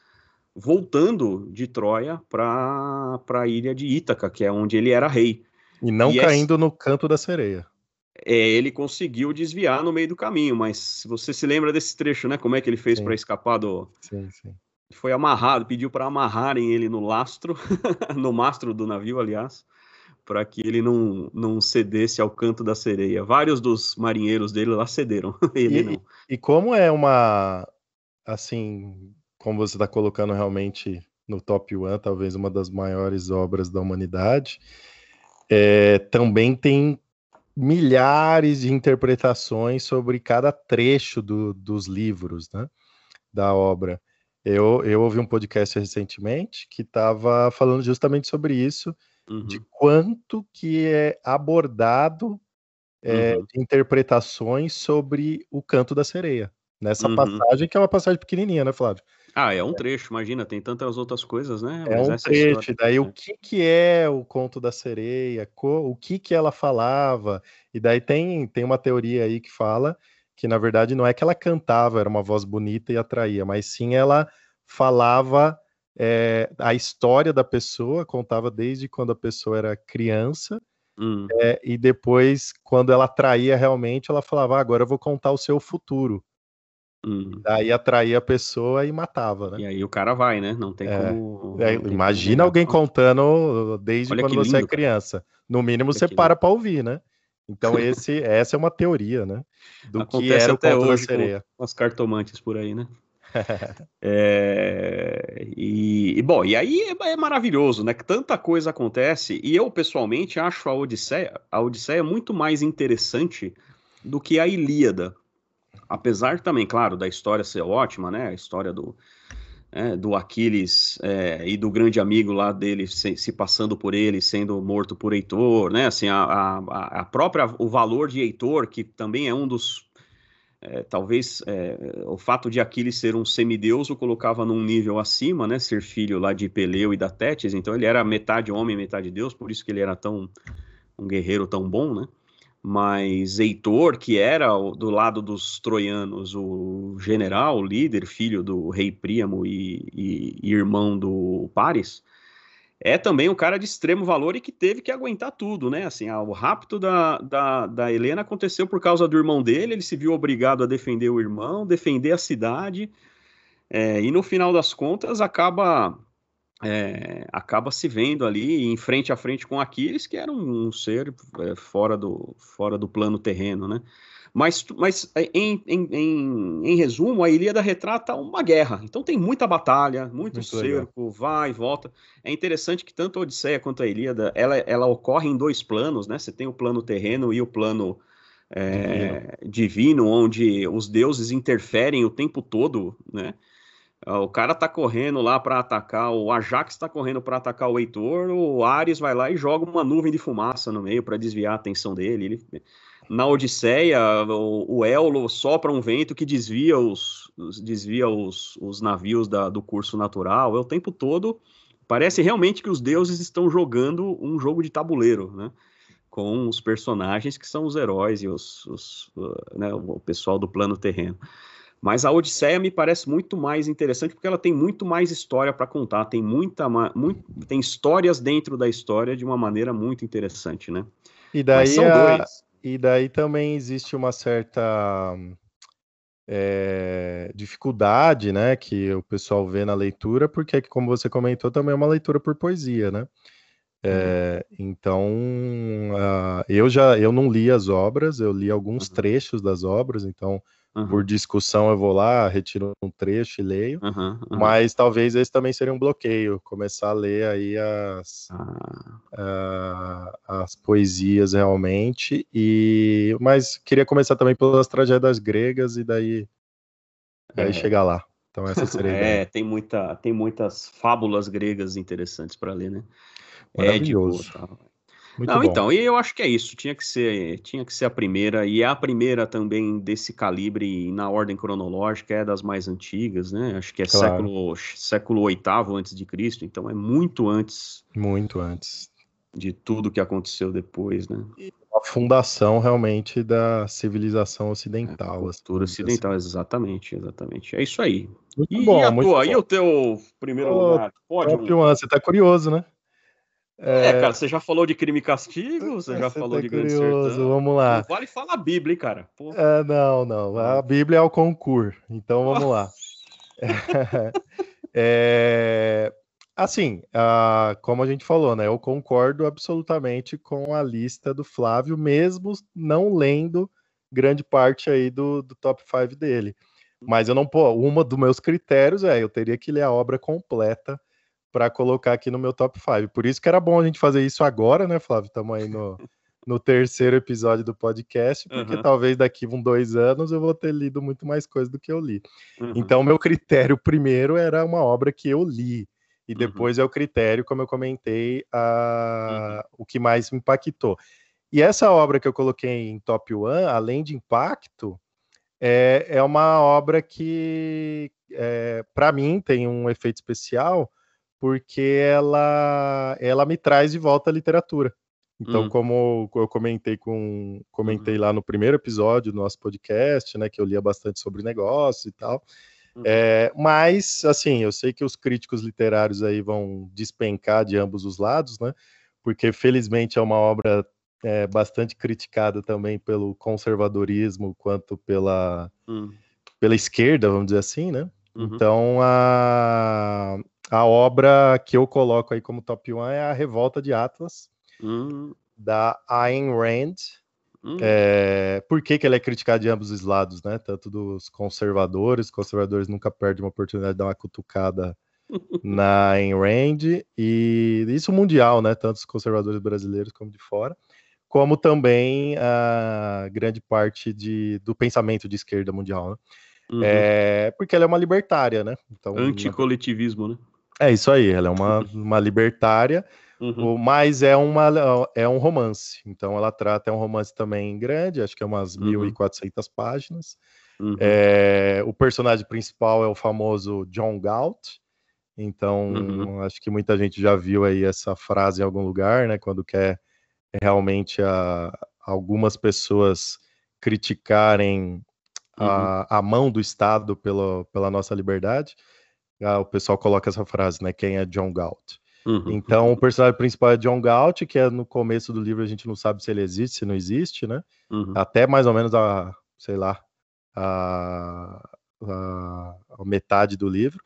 voltando de Troia para a ilha de Ítaca, que é onde ele era rei. E não e caindo esse... no canto da sereia. É, ele conseguiu desviar no meio do caminho, mas se você se lembra desse trecho, né? Como é que ele fez para escapar do. Sim, sim. Foi amarrado, pediu para amarrarem ele no lastro, <laughs> no mastro do navio, aliás, para que ele não, não cedesse ao canto da sereia. Vários dos marinheiros dele lá cederam, <laughs> ele e, não. E como é uma, assim, como você está colocando realmente no top one, talvez uma das maiores obras da humanidade, é, também tem milhares de interpretações sobre cada trecho do, dos livros, né, da obra. Eu, eu ouvi um podcast recentemente que estava falando justamente sobre isso, uhum. de quanto que é abordado é, uhum. interpretações sobre o canto da sereia. Nessa uhum. passagem, que é uma passagem pequenininha, né, Flávio? Ah, é um trecho, imagina, tem tantas outras coisas, né? É Mas um trecho, daí é. o que que é o conto da sereia, o que que ela falava, e daí tem, tem uma teoria aí que fala que, na verdade, não é que ela cantava, era uma voz bonita e atraía, mas sim ela falava é, a história da pessoa, contava desde quando a pessoa era criança, hum. é, e depois, quando ela atraía realmente, ela falava, ah, agora eu vou contar o seu futuro. Hum. Daí atraía a pessoa e matava, né? E aí o cara vai, né? Não tem é. como. É, não tem imagina como alguém contando desde Olha quando você é lindo, criança. No mínimo Olha você para para ouvir, né? Então <laughs> esse, essa é uma teoria, né? Do Acontece que era até o conto hoje da sereia. Com as cartomantes por aí, né? <laughs> é, e, e, bom, e aí é, é, maravilhoso, né? Que tanta coisa acontece. E eu pessoalmente acho a Odisseia, a Odisseia muito mais interessante do que a Ilíada apesar também, claro, da história ser ótima, né? A história do, é, do Aquiles é, e do grande amigo lá dele se, se, passando por ele, sendo morto por Heitor, né? Assim, a, a, a própria, o valor de Heitor, que também é um dos é, talvez é, o fato de Aquiles ser um semideus o colocava num nível acima, né? Ser filho lá de Peleu e da Tétis, então ele era metade homem, metade deus, por isso que ele era tão um guerreiro tão bom, né? Mas Heitor, que era do lado dos troianos o general, o líder, filho do rei Príamo e, e, e, irmão do Paris, é também um cara de extremo valor e que teve que aguentar tudo, né? Assim, o rapto da, da, da Helena aconteceu por causa do irmão dele, ele se viu obrigado a defender o irmão, defender a cidade, é, e no final das contas acaba é, acaba se vendo ali em frente a frente com Aquiles, que era um, um ser é, fora, do, fora do plano terreno, né? Mas, mas é, em, em, em, em, resumo, a Ilíada retrata uma guerra. Então tem muita batalha, muito, muito cerco, legal. vai e volta. É interessante que tanto a Odisseia quanto a Ilíada, ela, ela ocorre em dois planos, né? Você tem o plano terreno e o plano é, divino. divino, onde os deuses interferem o tempo todo, né? Ah, o cara tá correndo lá para atacar, o Ajax tá correndo para atacar o Heitor, o Ares vai lá e joga uma nuvem de fumaça no meio para desviar a atenção dele. Ele, na Odisseia, o, o Ello sopra um vento que desvia os, desvia os, os navios da, do curso natural. É o tempo todo. Parece realmente que os deuses estão jogando um jogo de tabuleiro, né? Com os personagens que são os heróis e os, os né, o pessoal do plano terreno. Mas a Odisseia me parece muito mais interessante porque ela tem muito mais história para contar, tem muita muito, tem histórias dentro da história de uma maneira muito interessante, né? E daí, a... e daí também existe uma certa é, dificuldade, né, que o pessoal vê na leitura, porque, como você comentou, também é uma leitura por poesia, né? É, então, uh, eu já eu não li as obras, eu li alguns uhum. trechos das obras, então Uhum. Por discussão, eu vou lá, retiro um trecho e leio. Uhum, uhum. Mas talvez esse também seria um bloqueio, começar a ler aí as, ah. uh, as poesias realmente. E mas queria começar também pelas tragédias gregas e daí, é. aí chegar lá. Então essa <laughs> seria. é, tem muita, tem muitas fábulas gregas interessantes para ler, né? Maravilhoso. Édipo, muito Não, bom. então, e eu acho que é isso, tinha que ser, tinha que ser a primeira, e é a primeira também desse calibre na ordem cronológica, é das mais antigas, né? Acho que é claro. século século oitavo antes de Cristo, então é muito antes. Muito antes de tudo que aconteceu depois, né? a fundação realmente da civilização ocidental. É, cultura assim, ocidental, assim. exatamente, exatamente. É isso aí. Muito e, bom, e a muito tua, bom. e o teu primeiro Ô, lugar? Pode, um... Você tá curioso, né? É, é, cara, você já falou de crime e castigo, você já você falou tá de grande sertão. Vamos lá. Não vale falar a Bíblia, hein, cara. É, não, não. A Bíblia é o concurso. Então vamos lá. <laughs> é, assim, como a gente falou, né? Eu concordo absolutamente com a lista do Flávio, mesmo não lendo grande parte aí do, do top 5 dele. Mas eu não, pô, uma dos meus critérios é eu teria que ler a obra completa para colocar aqui no meu top 5. Por isso que era bom a gente fazer isso agora, né, Flávio? Estamos aí no, no terceiro episódio do podcast, porque uhum. talvez daqui um dois anos eu vou ter lido muito mais coisa do que eu li. Uhum. Então, meu critério primeiro era uma obra que eu li. E uhum. depois uhum. é o critério, como eu comentei, a... Uhum. o que mais me impactou. E essa obra que eu coloquei em top one, além de impacto, é, é uma obra que, é, para mim, tem um efeito especial, porque ela ela me traz de volta a literatura. Então, hum. como eu comentei com comentei uhum. lá no primeiro episódio do nosso podcast, né, que eu lia bastante sobre negócios e tal. Uhum. É, mas, assim, eu sei que os críticos literários aí vão despencar de ambos os lados, né? Porque felizmente é uma obra é, bastante criticada também pelo conservadorismo quanto pela hum. pela esquerda, vamos dizer assim, né? Uhum. Então a a obra que eu coloco aí como top 1 é a Revolta de Atlas, uhum. da Ayn Rand. Uhum. É, por que, que ela é criticada de ambos os lados, né? Tanto dos conservadores, conservadores nunca perdem uma oportunidade de dar uma cutucada <laughs> na Ayn Rand, e isso mundial, né? Tanto os conservadores brasileiros como de fora, como também a grande parte de, do pensamento de esquerda mundial, né? Uhum. É, porque ela é uma libertária, né? Então, Anticoletivismo, né? É isso aí, ela é uma, uma libertária, uhum. mas é, uma, é um romance. Então ela trata, é um romance também grande, acho que é umas uhum. 1.400 páginas. Uhum. É, o personagem principal é o famoso John Galt. Então, uhum. acho que muita gente já viu aí essa frase em algum lugar, né? Quando quer realmente a, algumas pessoas criticarem a, uhum. a mão do Estado pela, pela nossa liberdade ah, o pessoal coloca essa frase, né? Quem é John Galt? Uhum. Então, o personagem principal é John Galt, que é no começo do livro a gente não sabe se ele existe, se não existe, né? Uhum. Até mais ou menos a, sei lá, a, a, a, metade do livro.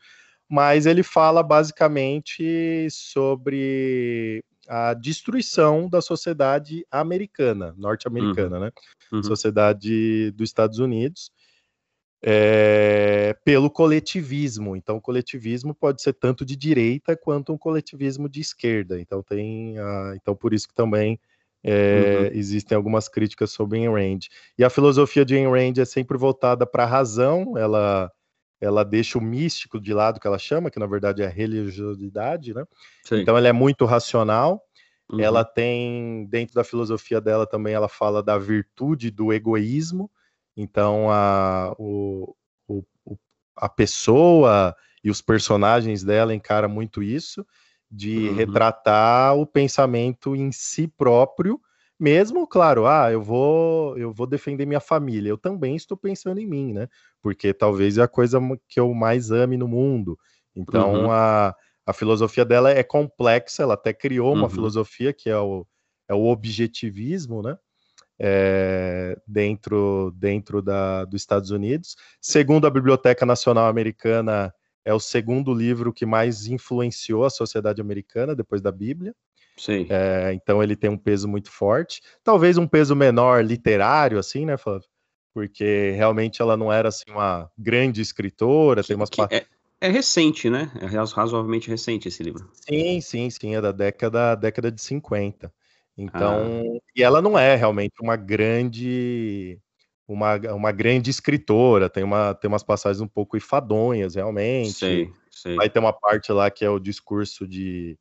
Mas ele fala basicamente sobre a destruição da sociedade americana, norte-americana, uhum. né? Uhum. Sociedade dos Estados Unidos é, pelo coletivismo. Então, o coletivismo pode ser tanto de direita quanto um coletivismo de esquerda. Então, tem, a, então por isso que também é, uhum. existem algumas críticas sobre Ayn Rand. E a filosofia de Ayn Rand é sempre voltada para a razão. Ela ela deixa o místico de lado, que ela chama, que na verdade é a religiosidade, né? Sim. Então, ela é muito racional. Uhum. Ela tem, dentro da filosofia dela também, ela fala da virtude do egoísmo. Então a, o, o, a pessoa e os personagens dela encara muito isso, de uhum. retratar o pensamento em si próprio, mesmo, claro, ah, eu vou, eu vou defender minha família. Eu também estou pensando em mim, né? Porque talvez é a coisa que eu mais ame no mundo. Então uhum. a, a filosofia dela é complexa, ela até criou uma uhum. filosofia que é o, é o objetivismo, né? É, dentro, dentro da, dos Estados Unidos. Segundo a Biblioteca Nacional Americana, é o segundo livro que mais influenciou a sociedade americana depois da Bíblia. Sim. É, então ele tem um peso muito forte. Talvez um peso menor literário, assim, né, Flávio? Porque realmente ela não era assim uma grande escritora. Que, tem umas é, é, recente, né? É razoavelmente recente esse livro. Sim, sim, sim. É da década, década de 50. Então, ah. e ela não é realmente uma grande uma, uma grande escritora, tem, uma, tem umas passagens um pouco enfadonhas, realmente. Sei, sei. Vai ter uma parte lá que é o discurso de,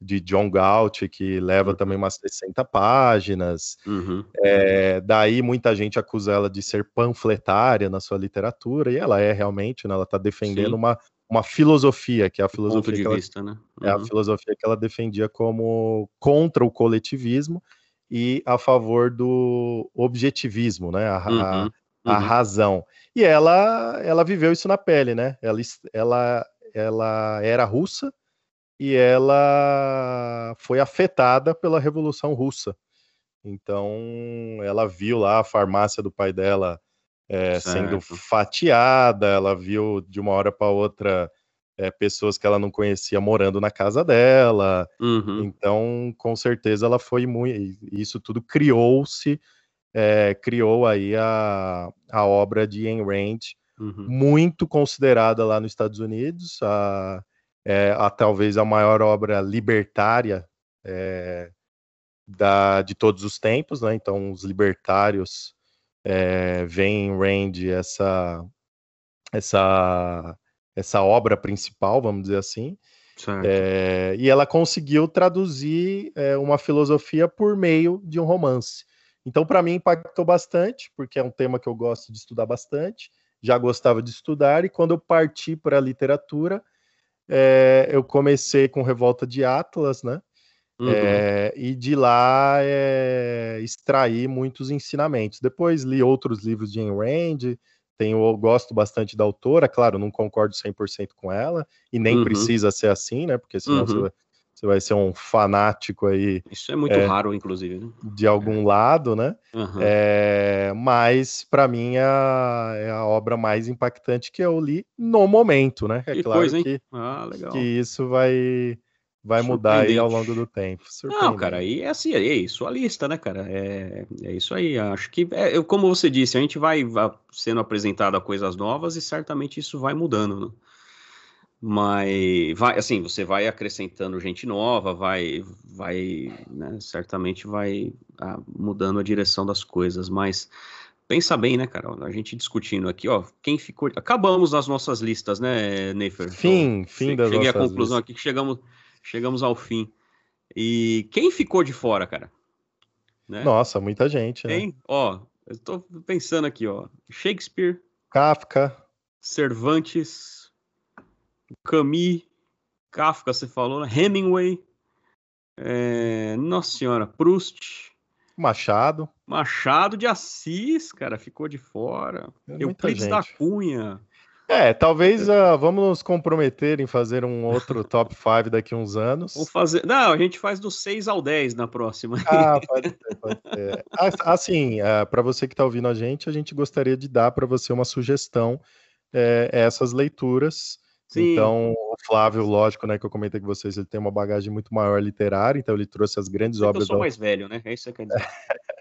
de John Galt, que leva uhum. também umas 60 páginas. Uhum. É, daí muita gente acusa ela de ser panfletária na sua literatura, e ela é realmente, né, ela está defendendo uma, uma filosofia, que é a filosofia de ela, vista, né? Uhum. É a uhum. filosofia que ela defendia como contra o coletivismo e a favor do objetivismo, né? A, uhum. a, a uhum. razão. E ela, ela viveu isso na pele, né? Ela, ela, ela era russa e ela foi afetada pela Revolução Russa. Então, ela viu lá a farmácia do pai dela é, sendo fatiada, ela viu de uma hora para outra é, pessoas que ela não conhecia morando na casa dela. Uhum. Então, com certeza, ela foi muito. Isso tudo criou-se, é, criou aí a, a obra de Ayn Rand, uhum. muito considerada lá nos Estados Unidos, a, é, a talvez a maior obra libertária é, da, de todos os tempos, né? Então, os libertários é, vem em Rand essa, essa, essa obra principal, vamos dizer assim. É, e ela conseguiu traduzir é, uma filosofia por meio de um romance. Então, para mim, impactou bastante, porque é um tema que eu gosto de estudar bastante, já gostava de estudar, e quando eu parti para a literatura, é, eu comecei com Revolta de Atlas, né? Uhum. É, e de lá é, extrair muitos ensinamentos. Depois li outros livros de Ayn Rand, tenho, gosto bastante da autora, claro, não concordo 100% com ela, e nem uhum. precisa ser assim, né? Porque senão uhum. você, vai, você, vai, ser um fanático aí. Isso é muito é, raro, inclusive. Né? De algum é. lado, né? Mas, para mim, é a, é a obra mais impactante que eu li no momento, né? É que claro coisa, que, ah, que isso vai vai mudar aí ao longo do tempo. Não, cara, aí é assim, é isso, a lista, né, cara? É, é isso aí. Acho que, é, como você disse, a gente vai, sendo apresentado a coisas novas e certamente isso vai mudando, né? Mas, vai, assim, você vai acrescentando gente nova, vai, vai, né, certamente vai ah, mudando a direção das coisas, mas pensa bem, né, cara? A gente discutindo aqui, ó, quem ficou. Acabamos nas nossas listas, né, Neifer? Fim, então, fim das Cheguei à conclusão listas. aqui que chegamos chegamos ao fim. E quem ficou de fora, cara? Né? Nossa, muita gente, né? Quem? Ó, eu tô pensando aqui, ó. Shakespeare. Kafka. Cervantes. Camus. Kafka, você falou, né? Hemingway. É... Nossa senhora, Proust. Machado. Machado de Assis, cara, ficou de fora. É Euclides da Cunha. É, talvez uh, vamos nos comprometer em fazer um outro <laughs> top 5 daqui a uns anos. Fazer. Não, a gente faz do 6 ao 10 na próxima. Ah, <laughs> pode ser, pode ser. Assim, uh, ah, para você que está ouvindo a gente, a gente gostaria de dar para você uma sugestão, é, essas leituras. Sim. Então, o Flávio, lógico, né, que eu comentei com vocês, ele tem uma bagagem muito maior literária, então ele trouxe as grandes é obras. Eu sou da... mais velho, né? É isso que quer dizer. <laughs>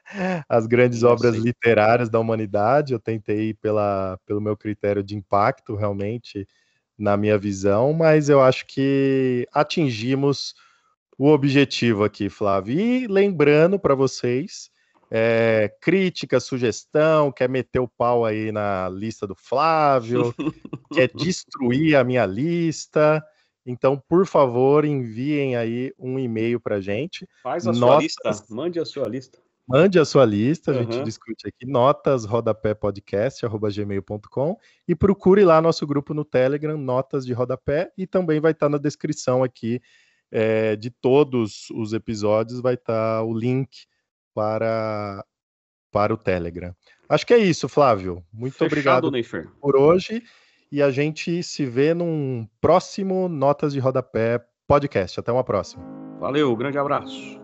as grandes obras literárias da humanidade. Eu tentei pela, pelo meu critério de impacto, realmente, na minha visão, mas eu acho que atingimos o objetivo aqui, Flávio. E lembrando para vocês, é, crítica, sugestão, quer meter o pau aí na lista do Flávio, <laughs> quer destruir a minha lista. Então, por favor, enviem aí um e-mail para gente. Faz a Notas... sua lista, mande a sua lista. Mande a sua lista, a uhum. gente discute aqui, notas rodapé podcast, gmail.com e procure lá nosso grupo no Telegram, Notas de Rodapé, e também vai estar na descrição aqui é, de todos os episódios, vai estar o link para, para o Telegram. Acho que é isso, Flávio. Muito Fechado, obrigado Neifer. por hoje e a gente se vê num próximo Notas de Rodapé podcast. Até uma próxima. Valeu, grande abraço.